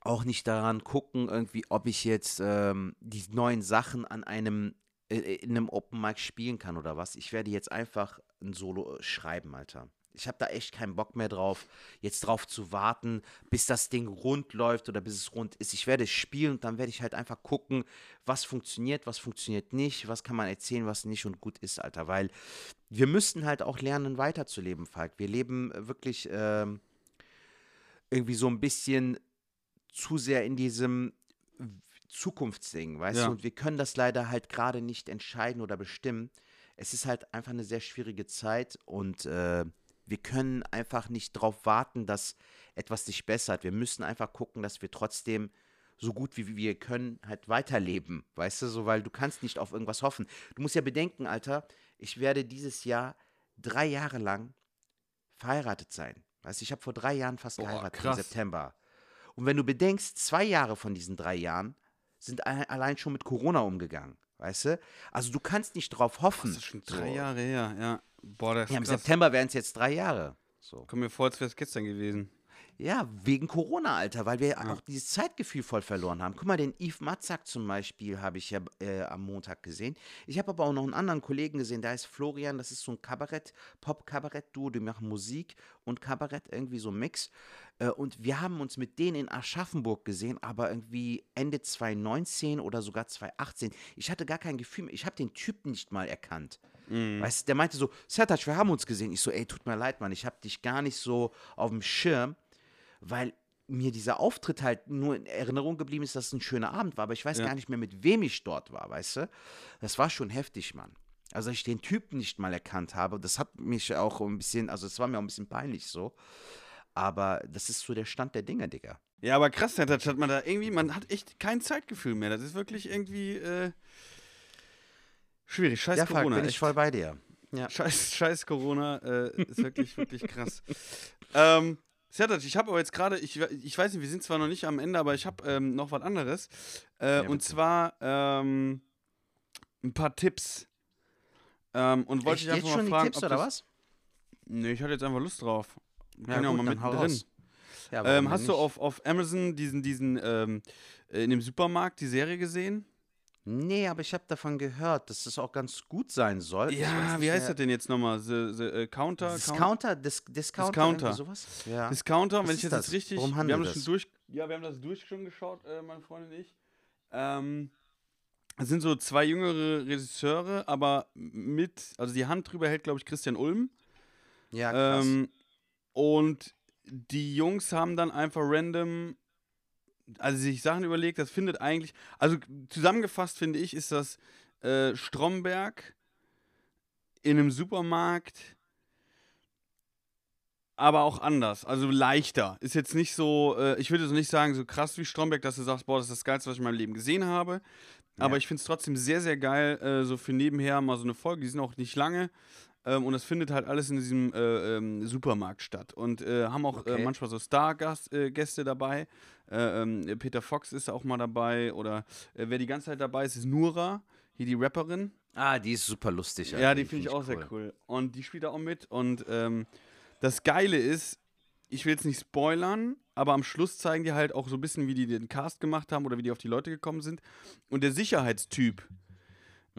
auch nicht daran gucken, irgendwie, ob ich jetzt ähm, die neuen Sachen an einem äh, in einem Open Mic spielen kann oder was. Ich werde jetzt einfach ein Solo äh, schreiben, Alter. Ich habe da echt keinen Bock mehr drauf, jetzt drauf zu warten, bis das Ding rund läuft oder bis es rund ist. Ich werde es spielen und dann werde ich halt einfach gucken, was funktioniert, was funktioniert nicht, was kann man erzählen, was nicht und gut ist, Alter. Weil wir müssten halt auch lernen, weiterzuleben, Falk. Wir leben äh, wirklich ähm, irgendwie so ein bisschen zu sehr in diesem Zukunftsding, weißt Ja. du? Und wir können das leider halt gerade nicht entscheiden oder bestimmen. Es ist halt einfach eine sehr schwierige Zeit und äh, wir können einfach nicht darauf warten, dass etwas sich bessert. Wir müssen einfach gucken, dass wir trotzdem so gut wie wir können halt weiterleben, weißt du, so, weil du kannst nicht auf irgendwas hoffen. Du musst ja bedenken, Alter, ich werde dieses Jahr drei Jahre lang verheiratet sein. Weißt du, ich habe vor drei Jahren fast Boah, geheiratet krass. im September. Und wenn du bedenkst, zwei Jahre von diesen drei Jahren sind allein schon mit Corona umgegangen, weißt du? Also du kannst nicht drauf hoffen. Das ist schon drei so. Jahre her, ja. Boah, das ist Ja, im krass. September wären es jetzt drei Jahre. So. Kommt mir vor, als wäre es gestern gewesen. Ja, wegen Corona, Alter, weil wir auch dieses Zeitgefühl voll verloren haben. Guck mal, den Yves Matzak zum Beispiel habe ich ja äh, am Montag gesehen. Ich habe aber auch noch einen anderen Kollegen gesehen, der heißt Florian, das ist so ein Kabarett, Pop-Kabarett-Duo, die machen Musik und Kabarett, irgendwie so ein Mix. Äh, und wir haben uns mit denen in Aschaffenburg gesehen, aber irgendwie Ende 2019 oder sogar 2018. Ich hatte gar kein Gefühl mehr, ich habe den Typ nicht mal erkannt. Weißt du, der meinte so, Sertac, wir haben uns gesehen. Ich so, ey, tut mir leid, Mann, ich habe dich gar nicht so auf dem Schirm weil mir dieser Auftritt halt nur in Erinnerung geblieben ist, dass es ein schöner Abend war, aber ich weiß Ja. gar nicht mehr, mit wem ich dort war, weißt du? Das war schon heftig, Mann. Also, dass ich den Typen nicht mal erkannt habe, das hat mich auch ein bisschen, also es war mir auch ein bisschen peinlich so. Aber das ist so der Stand der Dinge, Digga. Ja, aber krass, Herr Tatsch, hat man da irgendwie, man hat echt kein Zeitgefühl mehr. Das ist wirklich irgendwie äh, schwierig. Scheiß ja, Corona. bin ich voll bei dir. Ja. Scheiß, scheiß Corona äh, ist wirklich, wirklich krass. Ähm, Sertac, ich habe aber jetzt gerade, ich, ich weiß nicht, wir sind zwar noch nicht am Ende, aber ich habe ähm, noch was anderes. Äh, und bitte. zwar ähm, ein paar Tipps. Ähm, und wollte ich jetzt einfach schon mal die fragen, Tipps, ob oder was? Nee, ich hatte jetzt einfach Lust drauf. Ja, auch gut, mal mittendrin. Ja, warum Ähm, hast du auf, auf Amazon diesen, diesen, ähm, äh, in dem Supermarkt die Serie gesehen? Nee, aber ich habe davon gehört, dass das auch ganz gut sein soll. Ja, wie heißt das denn jetzt nochmal? The, the, äh, Counter? Count- Discounter, Dis Discounter, Discounter. sowas? Ja. Discounter, Was wenn ich das? jetzt richtig. Worum wir haben das das? schon durch. Ja, wir haben das durch schon geschaut, äh, meine Freundin und ich. Ähm, es sind so zwei jüngere Regisseure, aber mit, also die Hand drüber hält, glaube ich, Christian Ulm. Ja, krass. Ähm, und die Jungs haben dann einfach random, also sich Sachen überlegt, das findet eigentlich, also zusammengefasst finde ich, ist das äh, Stromberg in einem Supermarkt, aber auch anders, also leichter. Ist jetzt nicht so, äh, ich würde so nicht sagen, so krass wie Stromberg, dass du sagst, boah, das ist das Geilste, was ich in meinem Leben gesehen habe. Aber Ja. ich finde es trotzdem sehr, sehr geil, äh, so für nebenher mal so eine Folge. Die sind auch nicht lange. Ähm, und das findet halt alles in diesem äh, ähm, Supermarkt statt. Und äh, haben auch äh, Okay. manchmal so Stargäste äh, dabei. Äh, ähm, Peter Fox ist auch mal dabei. Oder äh, wer die ganze Zeit dabei ist, ist Nura, hier die Rapperin. Ah, die ist super lustig. Ja, die finde ich auch sehr cool. Und die spielt da auch mit. Und ähm, das Geile ist, ich will jetzt nicht spoilern, aber am Schluss zeigen die halt auch so ein bisschen, wie die den Cast gemacht haben oder wie die auf die Leute gekommen sind. Und der Sicherheitstyp,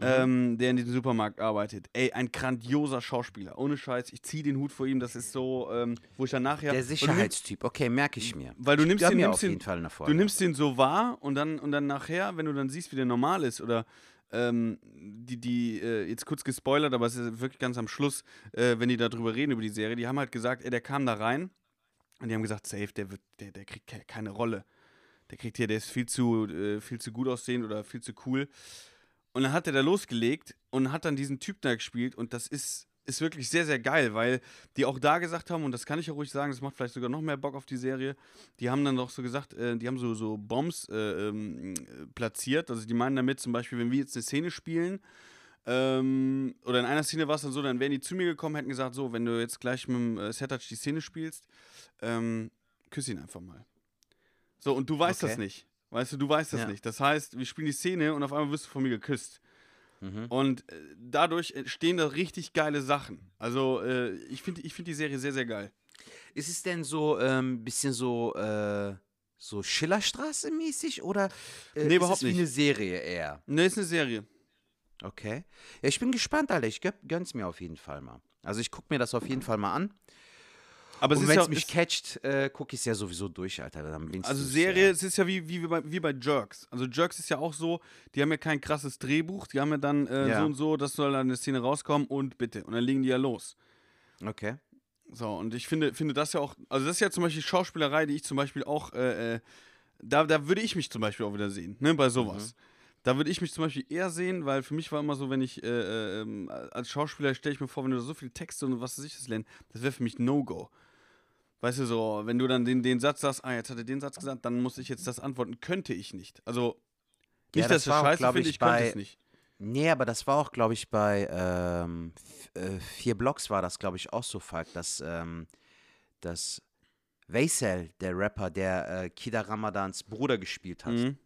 ähm, der in diesem Supermarkt arbeitet, ey, ein grandioser Schauspieler. Ohne Scheiß, ich ziehe den Hut vor ihm. Das ist so, ähm, wo ich dann nachher. Der nimmst- Sicherheitstyp, okay, merke ich mir. Weil du Ich nimmst den- nimmst auf den- jeden Fall eine Du nimmst den so wahr und dann, und dann nachher, wenn du dann siehst, wie der normal ist oder ähm, die, die, äh, jetzt kurz gespoilert, aber es ist wirklich ganz am Schluss, äh, wenn die darüber reden, über die Serie, die haben halt gesagt, ey, der kam da rein und die haben gesagt, safe, der, wird, der, der kriegt ke- keine Rolle. Der kriegt hier, der ist viel zu, äh, viel zu gut aussehend oder viel zu cool. Und dann hat er da losgelegt und hat dann diesen Typ da gespielt und das ist, ist wirklich sehr, sehr geil, weil die auch da gesagt haben, und das kann ich auch ruhig sagen, das macht vielleicht sogar noch mehr Bock auf die Serie, die haben dann doch so gesagt, äh, die haben so, so Bombs äh, ähm, äh, platziert, also die meinen damit zum Beispiel, wenn wir jetzt eine Szene spielen, ähm, oder in einer Szene war es dann so, dann wären die zu mir gekommen, hätten gesagt, so, wenn du jetzt gleich mit dem äh, Setac die Szene spielst, ähm, küss ihn einfach mal. So, und du weißt das Okay. nicht. Weißt du, du weißt das Ja. nicht. Das heißt, wir spielen die Szene und auf einmal wirst du von mir geküsst. Mhm. Und äh, dadurch entstehen da richtig geile Sachen. Also, äh, ich finde ich find die Serie sehr, sehr geil. Ist es denn so ein ähm, bisschen so, äh, so Schillerstraße-mäßig oder äh, Nee, ist überhaupt es wie nicht. eine Serie eher? Ne, ist eine Serie. Okay. Ja, ich bin gespannt, Alter. Ich gö- gönn's mir auf jeden Fall mal. Also ich guck mir das auf jeden Fall mal an. Aber wenn es mich ist, catcht, äh, gucke ich es ja sowieso durch, Alter. Also Serie, Ja. es ist ja wie, wie, bei, wie bei Jerks. Also Jerks ist ja auch so, die haben ja kein krasses Drehbuch, die haben ja dann äh, Ja. so und so, das soll dann eine Szene rauskommen und bitte. Und dann legen die ja los. Okay. So, und ich finde, finde das ja auch, also das ist ja zum Beispiel Schauspielerei, die ich zum Beispiel auch, äh, äh, da, da würde ich mich zum Beispiel auch wieder sehen, ne, bei sowas. Da würde ich mich zum Beispiel eher sehen, weil für mich war immer so, wenn ich, äh, äh, ähm, als Schauspieler stelle ich mir vor, wenn du so viele Texte und was weiß ich das lernst, das wäre für mich No-Go. Weißt du, so, wenn du dann den, den Satz sagst, ah, jetzt hat er den Satz gesagt, dann muss ich jetzt das antworten, könnte ich nicht. Also, Ja, nicht, das dass das war auch, scheiße finde, ich, ich könnte bei- es nicht. Nee, aber das war auch, glaube ich, bei ähm, äh, vier Blocks war das, glaube ich, auch so, Falk, dass, ähm, dass Vaisel, der Rapper, der äh, Kida Ramadans Bruder gespielt hat, Mhm.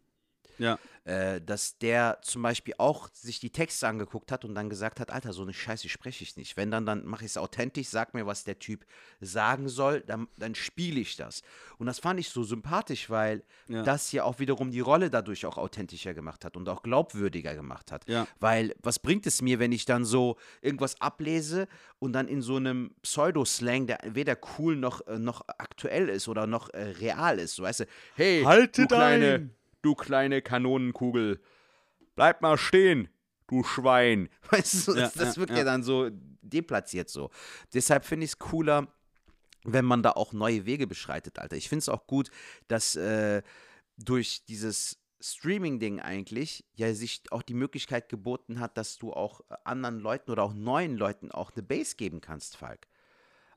Ja. Äh, dass der zum Beispiel auch sich die Texte angeguckt hat und dann gesagt hat, Alter, so eine Scheiße spreche ich nicht. Wenn dann, dann mache ich es authentisch, sag mir, was der Typ sagen soll, dann, dann spiele ich das. Und das fand ich so sympathisch, weil Ja. das ja auch wiederum die Rolle dadurch auch authentischer gemacht hat und auch glaubwürdiger gemacht hat. Ja. Weil was bringt es mir, wenn ich dann so irgendwas ablese und dann in so einem Pseudo-Slang, der weder cool noch, äh, noch aktuell ist oder noch äh, real ist, so weißt du, hey, Halte du kleine, du kleine Kanonenkugel, bleib mal stehen, du Schwein. Weißt du, Ja, das, ja, wird ja. ja. dann so deplatziert so. Deshalb finde ich es cooler, wenn man da auch neue Wege beschreitet, Alter. Ich finde es auch gut, dass äh, durch dieses Streaming-Ding eigentlich ja sich auch die Möglichkeit geboten hat, dass du auch äh, anderen Leuten oder auch neuen Leuten auch eine Base geben kannst, Falk.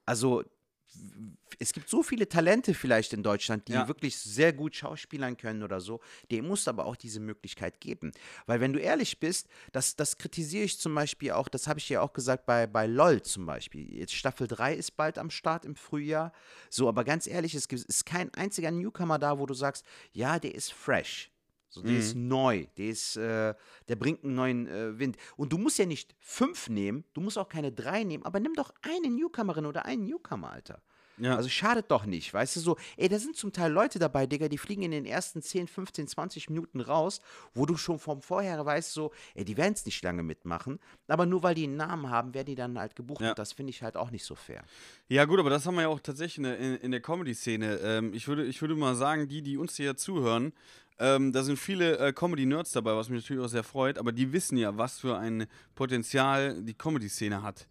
Also es gibt so viele Talente vielleicht in Deutschland, die Ja. wirklich sehr gut schauspielern können oder so. Dem musst du aber auch diese Möglichkeit geben. Weil wenn du ehrlich bist, das, das kritisiere ich zum Beispiel auch, das habe ich ja auch gesagt bei, bei LOL zum Beispiel. Jetzt Staffel 3 ist bald am Start im Frühjahr. So, aber ganz ehrlich, es gibt, ist kein einziger Newcomer da, wo du sagst, ja, der ist fresh. So, der ist neu, der ist, äh, der bringt einen neuen äh, Wind. Und du musst ja nicht fünf nehmen, du musst auch keine drei nehmen, aber nimm doch eine Newcomerin oder einen Newcomer, Alter. Ja. Also schadet doch nicht, weißt du so. Ey, da sind zum Teil Leute dabei, Digga, die fliegen in den ersten 10, 15, 20 Minuten raus, wo du schon vom Vorher weißt, so, ey, die werden es nicht lange mitmachen. Aber nur weil die einen Namen haben, werden die dann halt gebucht. Ja. Und das finde ich halt auch nicht so fair. Ja, gut, aber das haben wir ja auch tatsächlich in der, in, in der Comedy-Szene. Ähm, ich, würde, ich würde mal sagen, die, die uns hier zuhören, ähm, da sind viele äh, Comedy-Nerds dabei, was mich natürlich auch sehr freut, aber die wissen ja, was für ein Potenzial die Comedy-Szene hat.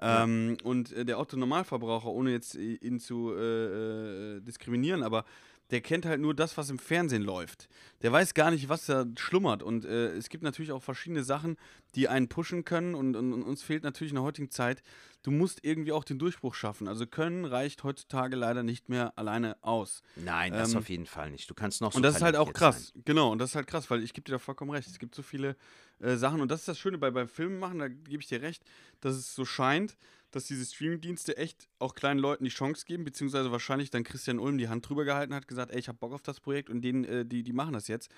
Ähm, Und äh, der Otto-Normalverbraucher, ohne jetzt ihn zu äh, äh, diskriminieren, aber der kennt halt nur das, was im Fernsehen läuft. Der weiß gar nicht, was da schlummert. Und äh, es gibt natürlich auch verschiedene Sachen, die einen pushen können. Und, und, und uns fehlt natürlich in der heutigen Zeit, du musst irgendwie auch den Durchbruch schaffen. Also Können reicht heutzutage leider nicht mehr alleine aus. Nein, das Ähm, auf jeden Fall nicht. Du kannst noch so Und das ist halt auch krass. sein. Genau, und das ist halt krass, weil ich gebe dir da vollkommen recht. Es gibt so viele äh, Sachen und das ist das Schöne bei, beim Filmen machen, da gebe ich dir recht, dass es so scheint, dass diese Streamingdienste echt auch kleinen Leuten die Chance geben, beziehungsweise wahrscheinlich dann Christian Ulm die Hand drüber gehalten hat, gesagt, ey, ich hab Bock auf das Projekt und denen, äh, die, die machen das jetzt.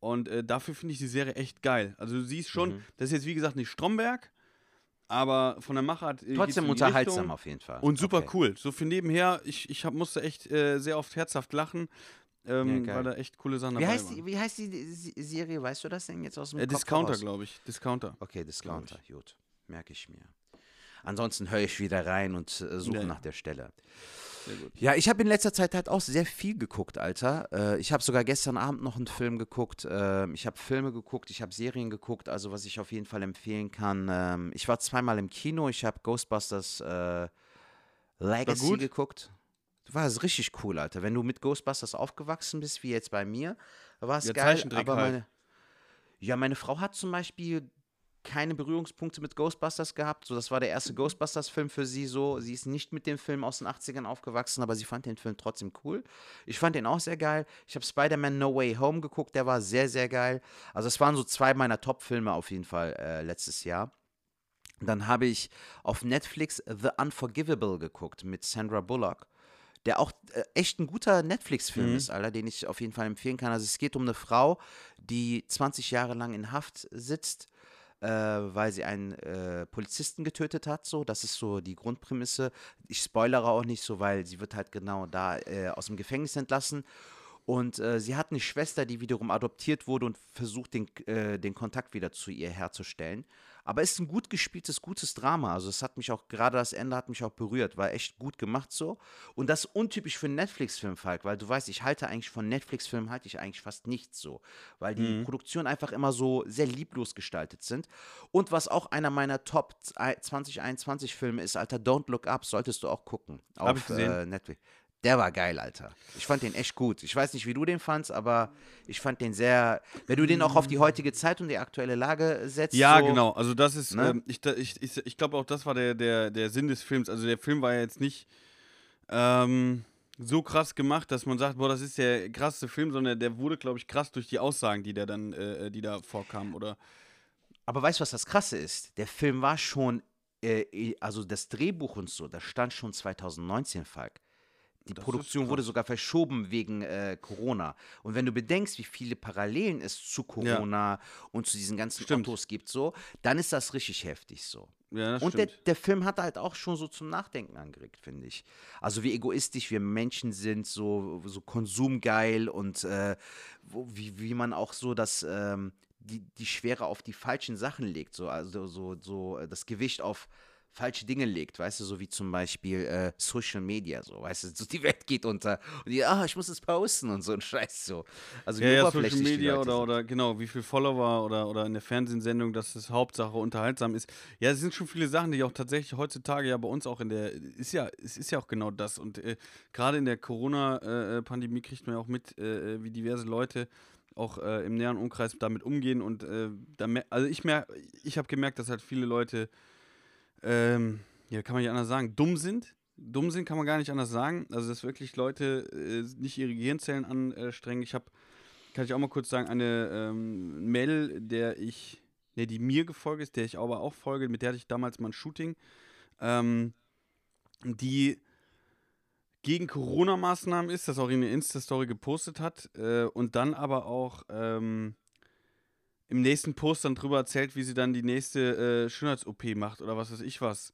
Und äh, dafür finde ich die Serie echt geil. Also du siehst schon, Mhm. das ist jetzt wie gesagt nicht Stromberg, aber von der Machart. äh, Trotzdem unterhaltsam Richtung. auf jeden Fall. Und super Okay. cool. So für nebenher, ich, ich hab, musste echt äh, sehr oft herzhaft lachen, ähm, Ja, weil da echt coole Sachen Wie dabei heißt, waren. die, wie heißt die Serie? Weißt du das denn jetzt aus dem Äh, Kopf Discounter, glaube ich. Discounter. Okay, Discounter, gut. Merke ich mir. Ansonsten höre ich wieder rein und äh, suche ja. nach der Stelle. Sehr gut. Ja, ich habe in letzter Zeit halt auch sehr viel geguckt, Alter. Äh, ich habe sogar gestern Abend noch einen Film geguckt. Ähm, ich habe Filme geguckt, ich habe Serien geguckt, also was ich auf jeden Fall empfehlen kann. Ähm, ich war zweimal im Kino, ich habe Ghostbusters äh, Legacy geguckt. War es richtig cool, Alter. Wenn du mit Ghostbusters aufgewachsen bist, wie jetzt bei mir, war es Ja, geil. Aber halt. meine, ja, meine Frau hat zum Beispiel keine Berührungspunkte mit Ghostbusters gehabt. So, das war der erste Ghostbusters-Film für sie so. Sie ist nicht mit dem Film aus den 80ern aufgewachsen, aber sie fand den Film trotzdem cool. Ich fand den auch sehr geil. Ich habe Spider-Man No Way Home geguckt, der war sehr, sehr geil. Also es waren so zwei meiner Top-Filme auf jeden Fall äh, letztes Jahr. Dann habe ich auf Netflix The Unforgivable geguckt mit Sandra Bullock, der auch äh, echt ein guter Netflix-Film Mhm. ist, Alter, den ich auf jeden Fall empfehlen kann. Also es geht um eine Frau, die 20 Jahre lang in Haft sitzt, äh, weil sie einen äh, Polizisten getötet hat. So, das ist so die Grundprämisse. Ich spoilere auch nicht so, weil sie wird halt genau da äh, aus dem Gefängnis entlassen. Und äh, sie hat eine Schwester, die wiederum adoptiert wurde und versucht, den, äh, den Kontakt wieder zu ihr herzustellen. Aber es ist ein gut gespieltes, gutes Drama. Also es hat mich auch, gerade das Ende hat mich auch berührt. War echt gut gemacht so. Und das ist untypisch für einen Netflix-Film, Falk, weil du weißt, ich halte eigentlich von Netflix-Filmen halte ich eigentlich fast nichts so. Weil die Produktionen einfach immer so sehr lieblos gestaltet sind. Und was auch einer meiner Top 2021-Filme ist, Alter, Don't Look Up, solltest du auch gucken. Hab ich auf, gesehen. Äh, Netflix. Der war geil, Alter. Ich fand den echt gut. Ich weiß nicht, wie du den fandst, aber ich fand den sehr. Wenn du den auch auf die heutige Zeit und die aktuelle Lage setzt. Ja, so, genau. Also das ist, Ne? ähm, ich, ich, ich, ich glaube auch, das war der, der, der Sinn des Films. Also der Film war ja jetzt nicht ähm, so krass gemacht, dass man sagt, boah, das ist der krasseste Film, sondern der wurde, glaube ich, krass durch die Aussagen, die der dann, äh, die da vorkamen, oder? Aber weißt du, was das Krasse ist? Der Film war schon, äh, also das Drehbuch und so, das stand schon 2019, Falk. Die Das Produktion wurde sogar verschoben wegen äh, Corona. Und wenn du bedenkst, wie viele Parallelen es zu Corona und zu diesen ganzen Stimmt. Ottos gibt, so, dann ist das richtig heftig so. Ja, Und der, der Film hat halt auch schon so zum Nachdenken angeregt, finde ich. Also wie egoistisch wir Menschen sind, so, so konsumgeil und äh, wo, wie, wie man auch so das, ähm, die, die Schwere auf die falschen Sachen legt, so, also so, so das Gewicht auf falsche Dinge legt, weißt du, so wie zum Beispiel äh, Social Media, so, weißt du, so die Welt geht unter und die, ah, ich muss es posten und so ein Scheiß, so. Also wie Ja, ja, Social Media oder, sind. oder genau, wie viel Follower oder, oder in der Fernsehsendung, dass es Hauptsache unterhaltsam ist. Ja, es sind schon viele Sachen, die auch tatsächlich heutzutage ja bei uns auch in der, ist ja, es ist ja auch genau das. Und äh, gerade in der Corona-Pandemie kriegt man ja auch mit, äh, wie diverse Leute auch äh, im näheren Umkreis damit umgehen. Und äh, da also ich mer ich habe gemerkt, dass halt viele Leute, ähm, ja, kann man nicht anders sagen, dumm sind. Dumm sind kann man gar nicht anders sagen. Also, dass wirklich Leute äh, nicht ihre Gehirnzellen anstrengen. Ich habe kann ich auch mal kurz sagen, eine ähm, Mädel, der ich, ne, die mir gefolgt ist, der ich aber auch folge, mit der hatte ich damals mal ein Shooting, ähm, die gegen Corona-Maßnahmen ist, das auch in der Insta-Story gepostet hat äh, und dann aber auch ähm, im nächsten Post dann drüber erzählt, wie sie dann die nächste äh, Schönheits-OP macht oder was weiß ich was.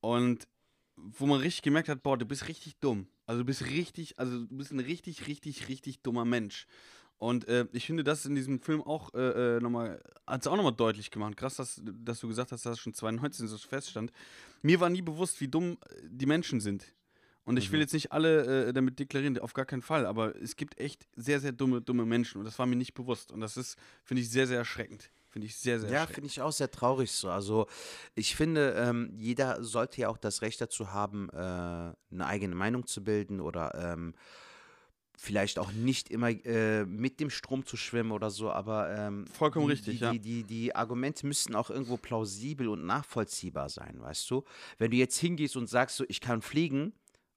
Und wo man richtig gemerkt hat, boah, du bist richtig dumm. Also du bist richtig, also du bist ein richtig, richtig, richtig dummer Mensch. Und äh, ich finde, das in diesem Film auch äh, äh, nochmal, hat es auch nochmal deutlich gemacht. Krass, dass, dass du gesagt hast, dass das schon 2019 so feststand. Mir war nie bewusst, wie dumm äh, die Menschen sind. Und ich will jetzt nicht alle äh, damit deklarieren, auf gar keinen Fall, aber es gibt echt sehr, sehr dumme, dumme Menschen und das war mir nicht bewusst. Und das ist, finde ich, sehr, sehr erschreckend. Finde ich sehr, sehr Ja, finde ich auch sehr traurig so. Also ich finde, ähm, jeder sollte ja auch das Recht dazu haben, äh, eine eigene Meinung zu bilden oder ähm, vielleicht auch nicht immer äh, mit dem Strom zu schwimmen oder so, aber ähm, Vollkommen die, richtig, die, ja. Die, die, die Argumente müssten auch irgendwo plausibel und nachvollziehbar sein, weißt du? Wenn du jetzt hingehst und sagst so, ich kann fliegen,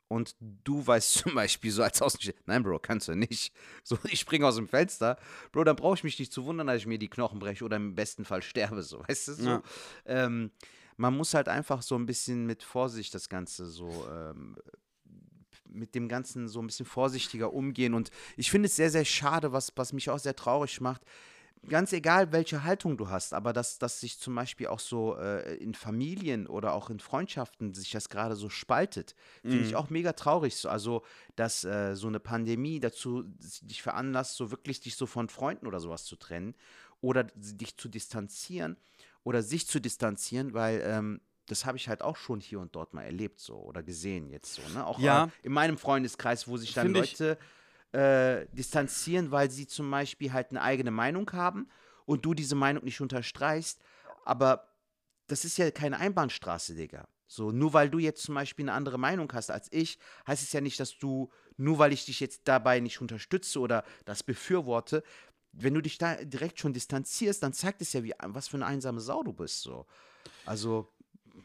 und du weißt zum Beispiel so als Außenstehender, nein, Bro, kannst du nicht. So, ich springe aus dem Fenster, Bro, dann brauche ich mich nicht zu wundern, dass ich mir die Knochen breche oder im besten Fall sterbe, so, weißt du? So. Ja. Ähm, man muss halt einfach so ein bisschen mit Vorsicht das Ganze so, ähm, mit dem Ganzen so ein bisschen vorsichtiger umgehen. Und ich finde es sehr, sehr schade, was, was mich auch sehr traurig macht. Ganz egal, welche Haltung du hast, aber dass, dass sich zum Beispiel auch so äh, in Familien oder auch in Freundschaften sich das gerade so spaltet, finde ich auch mega traurig. So. Also, dass äh, so eine Pandemie dazu dich veranlasst, so wirklich dich so von Freunden oder sowas zu trennen oder dich zu distanzieren oder sich zu distanzieren, weil ähm, das habe ich halt auch schon hier und dort mal erlebt so oder gesehen jetzt so. Ne? Auch Ja. äh, in meinem Freundeskreis, wo sich dann Finde ich- Leute äh, distanzieren, weil sie zum Beispiel halt eine eigene Meinung haben und du diese Meinung nicht unterstreichst. Aber das ist ja keine Einbahnstraße, Digga. So, nur weil du jetzt zum Beispiel eine andere Meinung hast als ich, heißt es ja nicht, dass du, nur weil ich dich jetzt dabei nicht unterstütze oder das befürworte, wenn du dich da direkt schon distanzierst, dann zeigt es ja, wie, was für eine einsame Sau du bist. So. Also,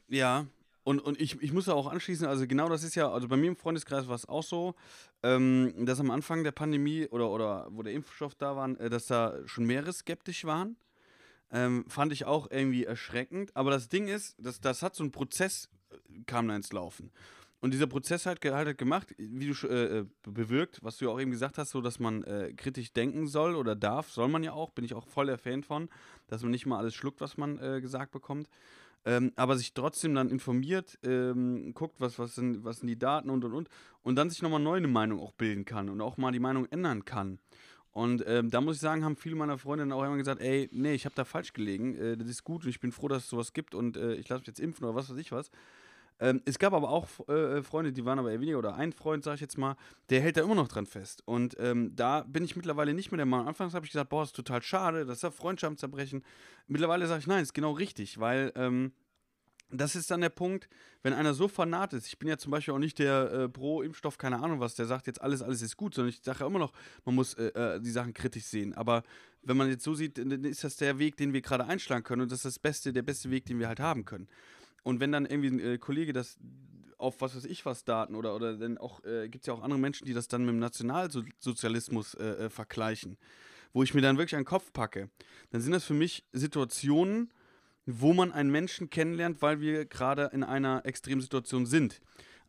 Ja, und, und ich, ich muss da auch anschließen, also genau das ist ja, also bei mir im Freundeskreis war es auch so, ähm, dass am Anfang der Pandemie oder, oder wo der Impfstoff da war, äh, dass da schon mehrere skeptisch waren. Ähm, fand ich auch irgendwie erschreckend. Aber das Ding ist, das, das hat so ein Prozess, äh, kam da ins Laufen. Und dieser Prozess hat, halt gemacht, wie du äh, äh, bewirkt, was du ja auch eben gesagt hast, so dass man äh, kritisch denken soll oder darf, soll man ja auch, bin ich auch voll der Fan von, dass man nicht mal alles schluckt, was man äh, gesagt bekommt. Ähm, aber sich trotzdem dann informiert, ähm, guckt, was, was, sind, was sind die Daten und und und und dann sich nochmal neu eine Meinung auch bilden kann und auch mal die Meinung ändern kann. Und ähm, da muss ich sagen, haben viele meiner Freunde dann auch immer gesagt, ey, nee, ich habe da falsch gelegen, äh, das ist gut und ich bin froh, dass es sowas gibt und äh, ich lasse mich jetzt impfen oder was weiß ich was. Ähm, es gab aber auch äh, Freunde, die waren aber eher weniger, oder ein Freund, sag ich jetzt mal, der hält da immer noch dran fest. Und ähm, da bin ich mittlerweile nicht mehr der Meinung. Anfangs habe ich gesagt, boah, ist total schade, das ist ja Freundschaften zerbrechen. Mittlerweile sage ich, nein, ist genau richtig, weil ähm, das ist dann der Punkt, wenn einer so fanat ist. Ich bin ja zum Beispiel auch nicht der äh, Pro-Impfstoff, keine Ahnung was, der sagt jetzt alles, alles ist gut, sondern ich sage ja immer noch, man muss äh, äh, die Sachen kritisch sehen. Aber wenn man jetzt so sieht, dann ist das der Weg, den wir gerade einschlagen können und das ist das Beste, der beste Weg, den wir halt haben können. Und wenn dann irgendwie ein äh, Kollege das auf was weiß ich was Daten oder, oder dann auch, äh, gibt es ja auch andere Menschen, die das dann mit dem Nationalsozialismus äh, äh, vergleichen, wo ich mir dann wirklich den Kopf packe, dann sind das für mich Situationen, wo man einen Menschen kennenlernt, weil wir gerade in einer Extremsituation sind.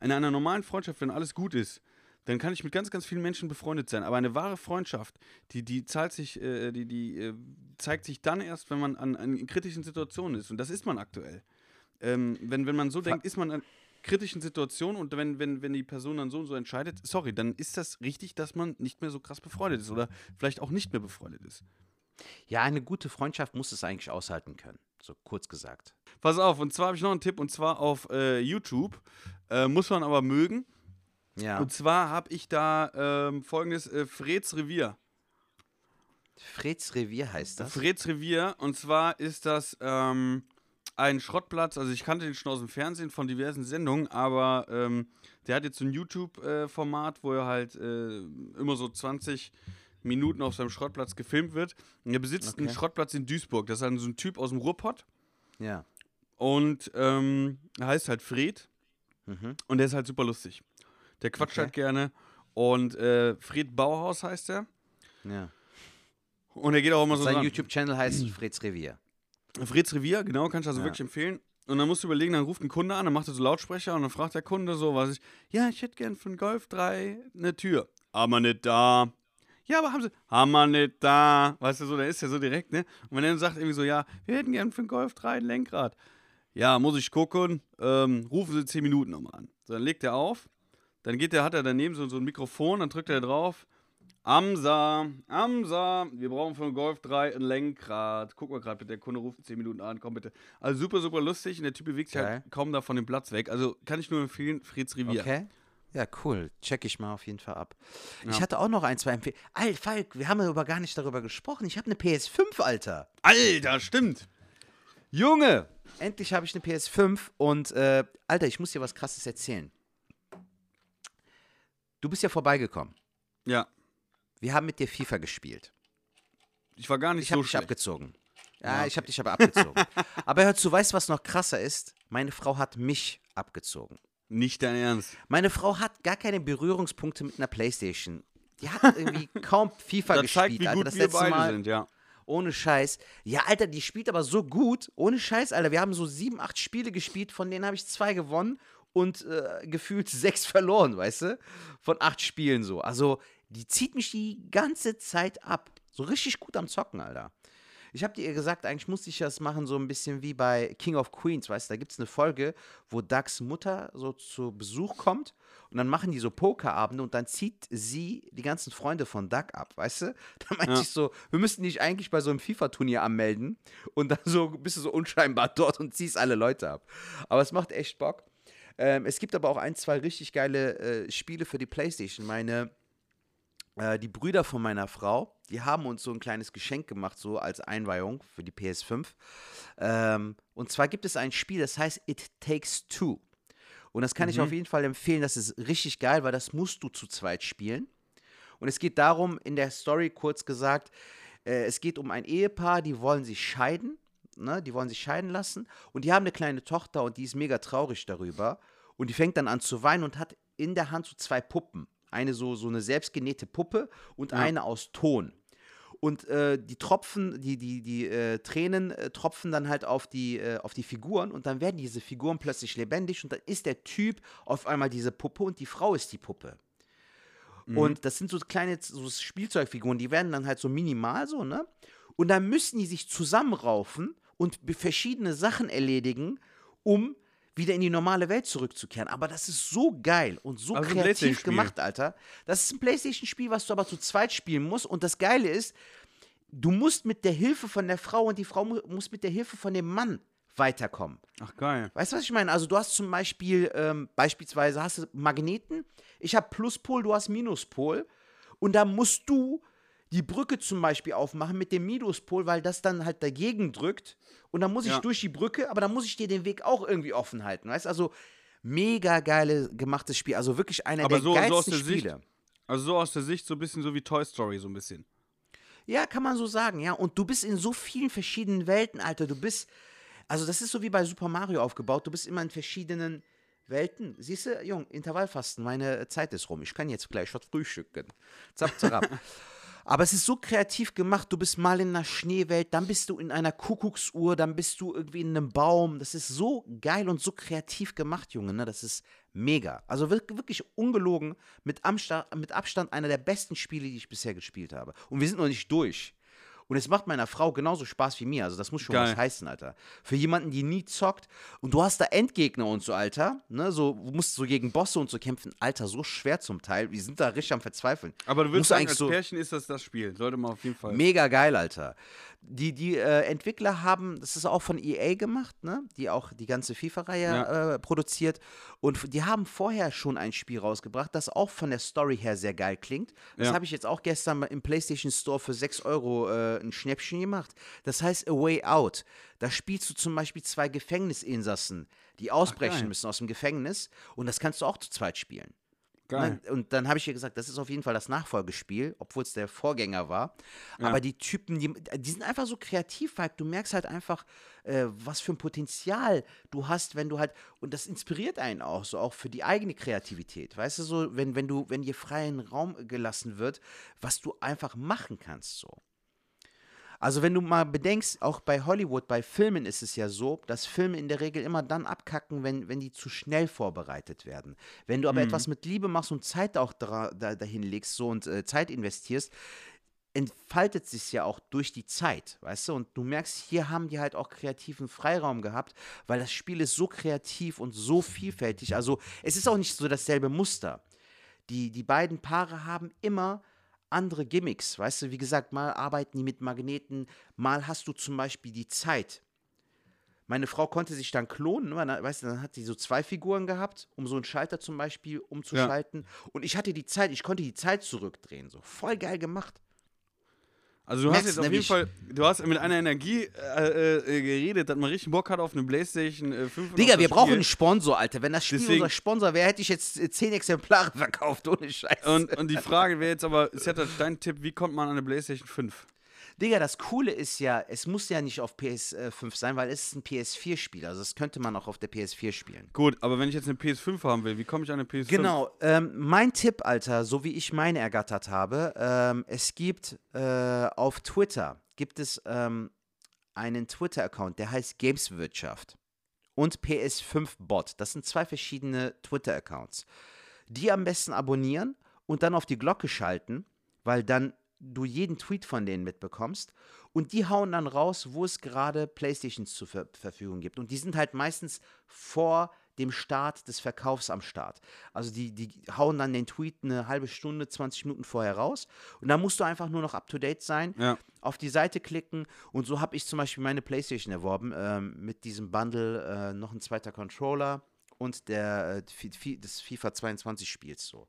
In einer normalen Freundschaft, wenn alles gut ist, dann kann ich mit ganz, ganz vielen Menschen befreundet sein. Aber eine wahre Freundschaft, die, die zahlt sich, äh, die, die äh, zeigt sich dann erst, wenn man an, an kritischen Situationen ist. Und das ist man aktuell. Ähm, wenn, wenn man so denkt, ist man an kritischen Situationen und wenn, wenn, wenn die Person dann so und so entscheidet, sorry, dann ist das richtig, dass man nicht mehr so krass befreundet ist oder vielleicht auch nicht mehr befreundet ist. Ja, eine gute Freundschaft muss es eigentlich aushalten können. So kurz gesagt. Pass auf, und zwar habe ich noch einen Tipp und zwar auf äh, YouTube. Äh, muss man aber mögen. Ja. Und zwar habe ich da ähm, folgendes: äh, Freds Revier. Freds Revier heißt das. Freds Revier. Und zwar ist das ähm, ein Schrottplatz. Also, ich kannte den schon aus dem Fernsehen von diversen Sendungen, aber ähm, der hat jetzt so ein YouTube-Format, wo er halt äh, immer so 20 Minuten auf seinem Schrottplatz gefilmt wird. Und er besitzt einen Okay. Schrottplatz in Duisburg. Das ist halt so ein Typ aus dem Ruhrpott. ja. Und ähm, er heißt halt Fred. Mhm. Und der ist halt super lustig. Der quatscht Okay. halt gerne. Und äh, Fred Bauhaus heißt er. ja. Und er geht auch immer so Sein. YouTube-Channel heißt Freds Revier. Freds Revier, genau, kann ich also Ja. wirklich empfehlen. Und dann musst du überlegen, dann ruft ein Kunde an, dann macht er so Lautsprecher und dann fragt der Kunde so, was ich, ja, ich hätte gern für einen Golf 3 eine Tür. Aber nicht da. Ja, aber haben sie, haben wir nicht da. Weißt du so, der ist ja so direkt, ne? Und wenn er dann sagt irgendwie so, ja, wir hätten gern für einen Golf 3 ein Lenkrad. Ja, muss ich gucken, ähm, rufen Sie 10 Minuten nochmal an. So, dann legt er auf, dann geht der, hat er daneben so, so ein Mikrofon, dann drückt er drauf, Amsa, Amsa, wir brauchen für einen Golf 3 ein Lenkrad. Guck mal gerade bitte, der Kunde ruft in 10 Minuten an, komm bitte. Also super, super lustig und der Typ bewegt sich halt kaum da von dem Platz weg. Also kann ich nur empfehlen, Freds Revier. Okay. Ja, cool. Check ich mal auf jeden Fall ab. Ich Ja. hatte auch noch ein, zwei Empfehlungen. Alter, Falk, wir haben ja aber gar nicht darüber gesprochen. Ich habe eine PS5, Alter. Alter, stimmt. Junge! Endlich habe ich eine PS5 und, äh, Alter, ich muss dir was Krasses erzählen. Du bist ja vorbeigekommen. Ja, Wir haben mit dir FIFA gespielt. ich war gar nicht Ich habe so dich schlecht. abgezogen. Ja, Ja, ich habe dich aber abgezogen. aber hör zu, weißt du, was noch krasser ist? Meine Frau hat mich abgezogen. Nicht dein Ernst. Meine Frau hat gar keine Berührungspunkte mit einer Playstation. Die hat irgendwie kaum FIFA Das zeigt, gespielt, wie Alter. gut Das wir letzte beide Mal sind, ja. ohne Scheiß. Ja, Alter, die spielt aber so gut. Ohne Scheiß, Alter. Wir haben so sieben, acht Spiele gespielt, von denen habe ich zwei gewonnen und äh, gefühlt sechs verloren, weißt du? Von acht Spielen so. Also, die zieht mich die ganze Zeit ab. So richtig gut am Zocken, Alter. Ich habe dir gesagt, eigentlich musste ich das machen, so ein bisschen wie bei King of Queens, weißt du? Da gibt es eine Folge, wo Dougs Mutter so zu Besuch kommt und dann machen die so Pokerabende und dann zieht sie die ganzen Freunde von Doug ab, weißt du? Da meinte Ja. ich so, wir müssten dich eigentlich bei so einem FIFA-Turnier anmelden und dann so bist du so unscheinbar dort und ziehst alle Leute ab. Aber es macht echt Bock. Ähm, es gibt aber auch ein, zwei richtig geile äh, Spiele für die Playstation. Meine äh, die Brüder von meiner Frau, die haben uns so ein kleines Geschenk gemacht, so als Einweihung für die PS5. Ähm, und zwar gibt es ein Spiel, das heißt It Takes Two. Und das kann ich auf jeden Fall empfehlen. Das ist richtig geil, weil das musst du zu zweit spielen. Und es geht darum, in der Story kurz gesagt, äh, es geht um ein Ehepaar, die wollen sich scheiden. Ne? Die wollen sich scheiden lassen. Und die haben eine kleine Tochter und die ist mega traurig darüber. Und die fängt dann an zu weinen und hat in der Hand so zwei Puppen. Eine so, so eine selbstgenähte Puppe und eine aus Ton. Und äh, die Tropfen, die, die, die äh, Tränen äh, tropfen dann halt auf die, äh, auf die Figuren und dann werden diese Figuren plötzlich lebendig und dann ist der Typ auf einmal diese Puppe und die Frau ist die Puppe. Und das sind so kleine so Spielzeugfiguren, die werden dann halt so minimal so, ne? Und dann müssen die sich zusammenraufen und verschiedene Sachen erledigen, um wieder in die normale Welt zurückzukehren. Aber das ist so geil und so Also kreativ gemacht, Alter. Das ist ein Playstation-Spiel, was du aber zu zweit spielen musst. Und das Geile ist, du musst mit der Hilfe von der Frau und die Frau mu muss mit der Hilfe von dem Mann weiterkommen. Ach, geil. Weißt du, was ich meine? Also du hast zum Beispiel, ähm, beispielsweise hast du Magneten, ich habe Pluspol, du hast Minuspol und da musst du die Brücke zum Beispiel aufmachen mit dem Minuspol, weil das dann halt dagegen drückt und dann muss ich Ja. durch die Brücke, aber dann muss ich dir den Weg auch irgendwie offen halten, weißt? Also mega geile gemachtes Spiel, also wirklich einer Aber der so- so aus geilsten der Sicht- Spiele. Also so aus der Sicht so ein bisschen so wie Toy Story, so ein bisschen. Ja, kann man so sagen, ja. Und du bist in so vielen verschiedenen Welten, Alter. Du bist, also das ist so wie bei Super Mario aufgebaut. Du bist immer in verschiedenen Welten. Siehst du, Jung, Intervallfasten, meine Zeit ist rum. Ich kann jetzt gleich was frühstücken. Zap, zap. Aber es ist so kreativ gemacht. Du bist mal in einer Schneewelt, dann bist du in einer Kuckucksuhr, dann bist du irgendwie in einem Baum. Das ist so geil und so kreativ gemacht, Junge. Ne? Das ist mega. Also wir- wirklich ungelogen mit, mit Abstand einer der besten Spiele, die ich bisher gespielt habe. Und wir sind noch nicht durch. Und es macht meiner Frau genauso Spaß wie mir. Also das muss schon Geil. was heißen, Alter. Für jemanden, die nie zockt. Und du hast da Endgegner und so, Alter. Ne? So, du musst so gegen Bosse und so kämpfen. Alter, so schwer zum Teil. Wir sind da richtig am Verzweifeln. Aber du würdest sagen, eigentlich als so- Pärchen ist das das Spiel. Sollte man auf jeden Fall. Mega geil, Alter. Die, die äh, Entwickler haben, das ist auch von EA gemacht, ne? die auch die ganze FIFA-Reihe Ja. äh, produziert. Und die haben vorher schon ein Spiel rausgebracht, das auch von der Story her sehr geil klingt. Das Ja. habe ich jetzt auch gestern im PlayStation Store für 6 Euro äh, ein Schnäppchen gemacht. Das heißt A Way Out. Da spielst du zum Beispiel zwei Gefängnisinsassen, die ausbrechen geil. müssen aus dem Gefängnis. Und das kannst du auch zu zweit spielen. Geil. Und dann habe ich ihr gesagt, das ist auf jeden Fall das Nachfolgespiel, obwohl es der Vorgänger war. Aber die Typen, die, die sind einfach so kreativ, weil du merkst halt einfach, äh, was für ein Potenzial du hast, wenn du halt, und das inspiriert einen auch, so auch für die eigene Kreativität. Weißt du, so, wenn, wenn du, wenn dir freien Raum gelassen wird, was du einfach machen kannst, so. Also wenn du mal bedenkst, auch bei Hollywood, bei Filmen ist es ja so, dass Filme in der Regel immer dann abkacken, wenn, wenn die zu schnell vorbereitet werden. Wenn du aber etwas mit Liebe machst und Zeit auch dra da, dahin legst so, und äh, Zeit investierst, entfaltet sich ja auch durch die Zeit, weißt du? Und du merkst, hier haben die halt auch kreativen Freiraum gehabt, weil das Spiel ist so kreativ und so vielfältig. Also es ist auch nicht so dasselbe Muster. Die, die beiden Paare haben immer andere Gimmicks, weißt du? Wie gesagt, mal arbeiten die mit Magneten, mal hast du zum Beispiel die Zeit. Meine Frau konnte sich dann klonen, ne? weißt du, dann hat sie so zwei Figuren gehabt, um so einen Schalter zum Beispiel umzuschalten. Und ich hatte die Zeit, ich konnte die Zeit zurückdrehen. So voll geil gemacht. Also du hast Merkst, jetzt auf ne, jeden ich- Fall, du hast mit einer Energie äh, äh, geredet, dass man richtig Bock hat auf eine Playstation äh, 5. und Digga, wir brauchen einen Sponsor, Alter. Wenn das Spiel Deswegen- unser Sponsor wäre, hätte ich jetzt äh, zehn Exemplare verkauft, ohne Scheiß. Und, und die Frage wäre jetzt aber, Setat, dein Tipp, wie kommt man an eine Playstation 5? Digga, das Coole ist ja, es muss ja nicht auf PS5 sein, weil es ist ein PS4-Spiel. Also das könnte man auch auf der PS4 spielen. Gut, aber wenn ich jetzt eine PS5 haben will, wie komme ich an eine PS5? Genau, ähm, mein Tipp, Alter, so wie ich meine ergattert habe, ähm, es gibt äh, auf Twitter, gibt es ähm, einen Twitter-Account, der heißt Gameswirtschaft und PS5-Bot. Das sind zwei verschiedene Twitter-Accounts. Die am besten abonnieren und dann auf die Glocke schalten, weil dann du jeden Tweet von denen mitbekommst. Und die hauen dann raus, wo es gerade Playstations zur Ver Verfügung gibt. Und die sind halt meistens vor dem Start des Verkaufs am Start. Also die, die hauen dann den Tweet eine halbe Stunde, 20 Minuten vorher raus. Und dann musst du einfach nur noch up-to-date sein, Ja. auf die Seite klicken. Und so habe ich zum Beispiel meine Playstation erworben, ähm, mit diesem Bundle äh, noch ein zweiter Controller und der, äh, des FIFA 22 Spiels so.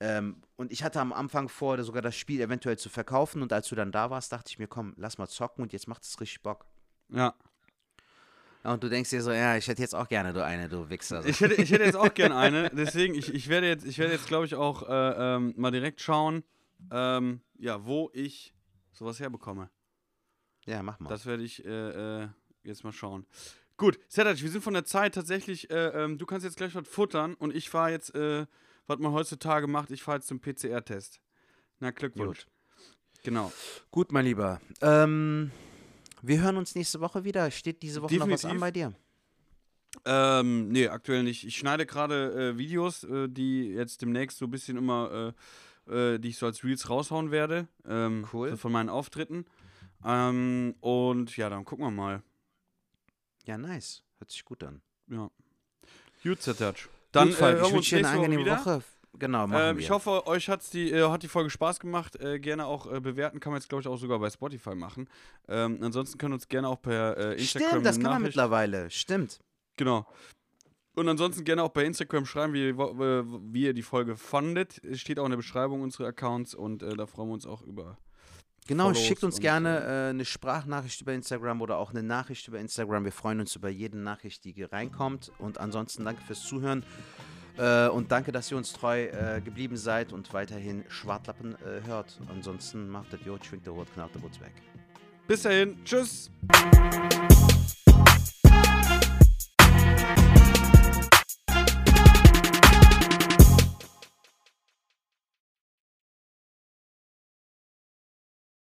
Ähm, und ich hatte am Anfang vor, sogar das Spiel eventuell zu verkaufen. Und als du dann da warst, dachte ich mir, komm, lass mal zocken und jetzt macht es richtig Bock. Ja. Ja, und du denkst dir so, ja, ich hätte jetzt auch gerne du eine, du Wichser. So. Ich hätte, ich hätte jetzt auch gern eine, deswegen, ich, ich werde jetzt, ich werde jetzt, glaube ich, auch äh, ähm, mal direkt schauen, ähm, ja, wo ich sowas herbekomme. ja, mach mal. Das werde ich äh, äh, jetzt mal schauen. Gut, Serdac, wir sind von der Zeit tatsächlich, äh, ähm, du kannst jetzt gleich was futtern und ich fahre jetzt, äh, was man heutzutage macht, ich fahre jetzt zum PCR-Test. Na, Glückwunsch. Gut. Genau. Gut, mein Lieber. Ähm, wir hören uns nächste Woche wieder. Steht diese Woche noch was Definitiv. an bei dir? Ähm, nee, aktuell nicht. Ich schneide gerade äh, Videos, äh, die jetzt demnächst so ein bisschen immer, äh, äh, die ich so als Reels raushauen werde. Ähm, Cool. So von meinen Auftritten. Ähm, und ja, dann gucken wir mal. Ja, nice. Hört sich gut an. Ja. Gut, Zertatsch. Dann Gut, äh, Falk, ich wünsche dir eine angenehme wieder. Woche. Genau, Ähm, ich hoffe, euch hat's die, äh, hat die Folge Spaß gemacht. Äh, gerne auch äh, bewerten. Kann man jetzt, glaube ich, auch sogar bei Spotify machen. Ähm, ansonsten können uns gerne auch per äh, Instagram Stimmt, das kann man mittlerweile. Stimmt. Genau. Und ansonsten gerne auch bei Instagram schreiben, wie, wie ihr die Folge fandet. Es steht auch in der Beschreibung unsere Accounts und äh, da freuen wir uns auch über. Genau, Follows schickt uns gerne äh, eine Sprachnachricht über Instagram oder auch eine Nachricht über Instagram. Wir freuen uns über jede Nachricht, die reinkommt. Und ansonsten danke fürs Zuhören. Äh, und danke, dass ihr uns treu äh, geblieben seid und weiterhin Schwartlappen äh, hört. Ansonsten macht das Jod, schwingt der Rot, knallt der Butz weg. Bis dahin, tschüss!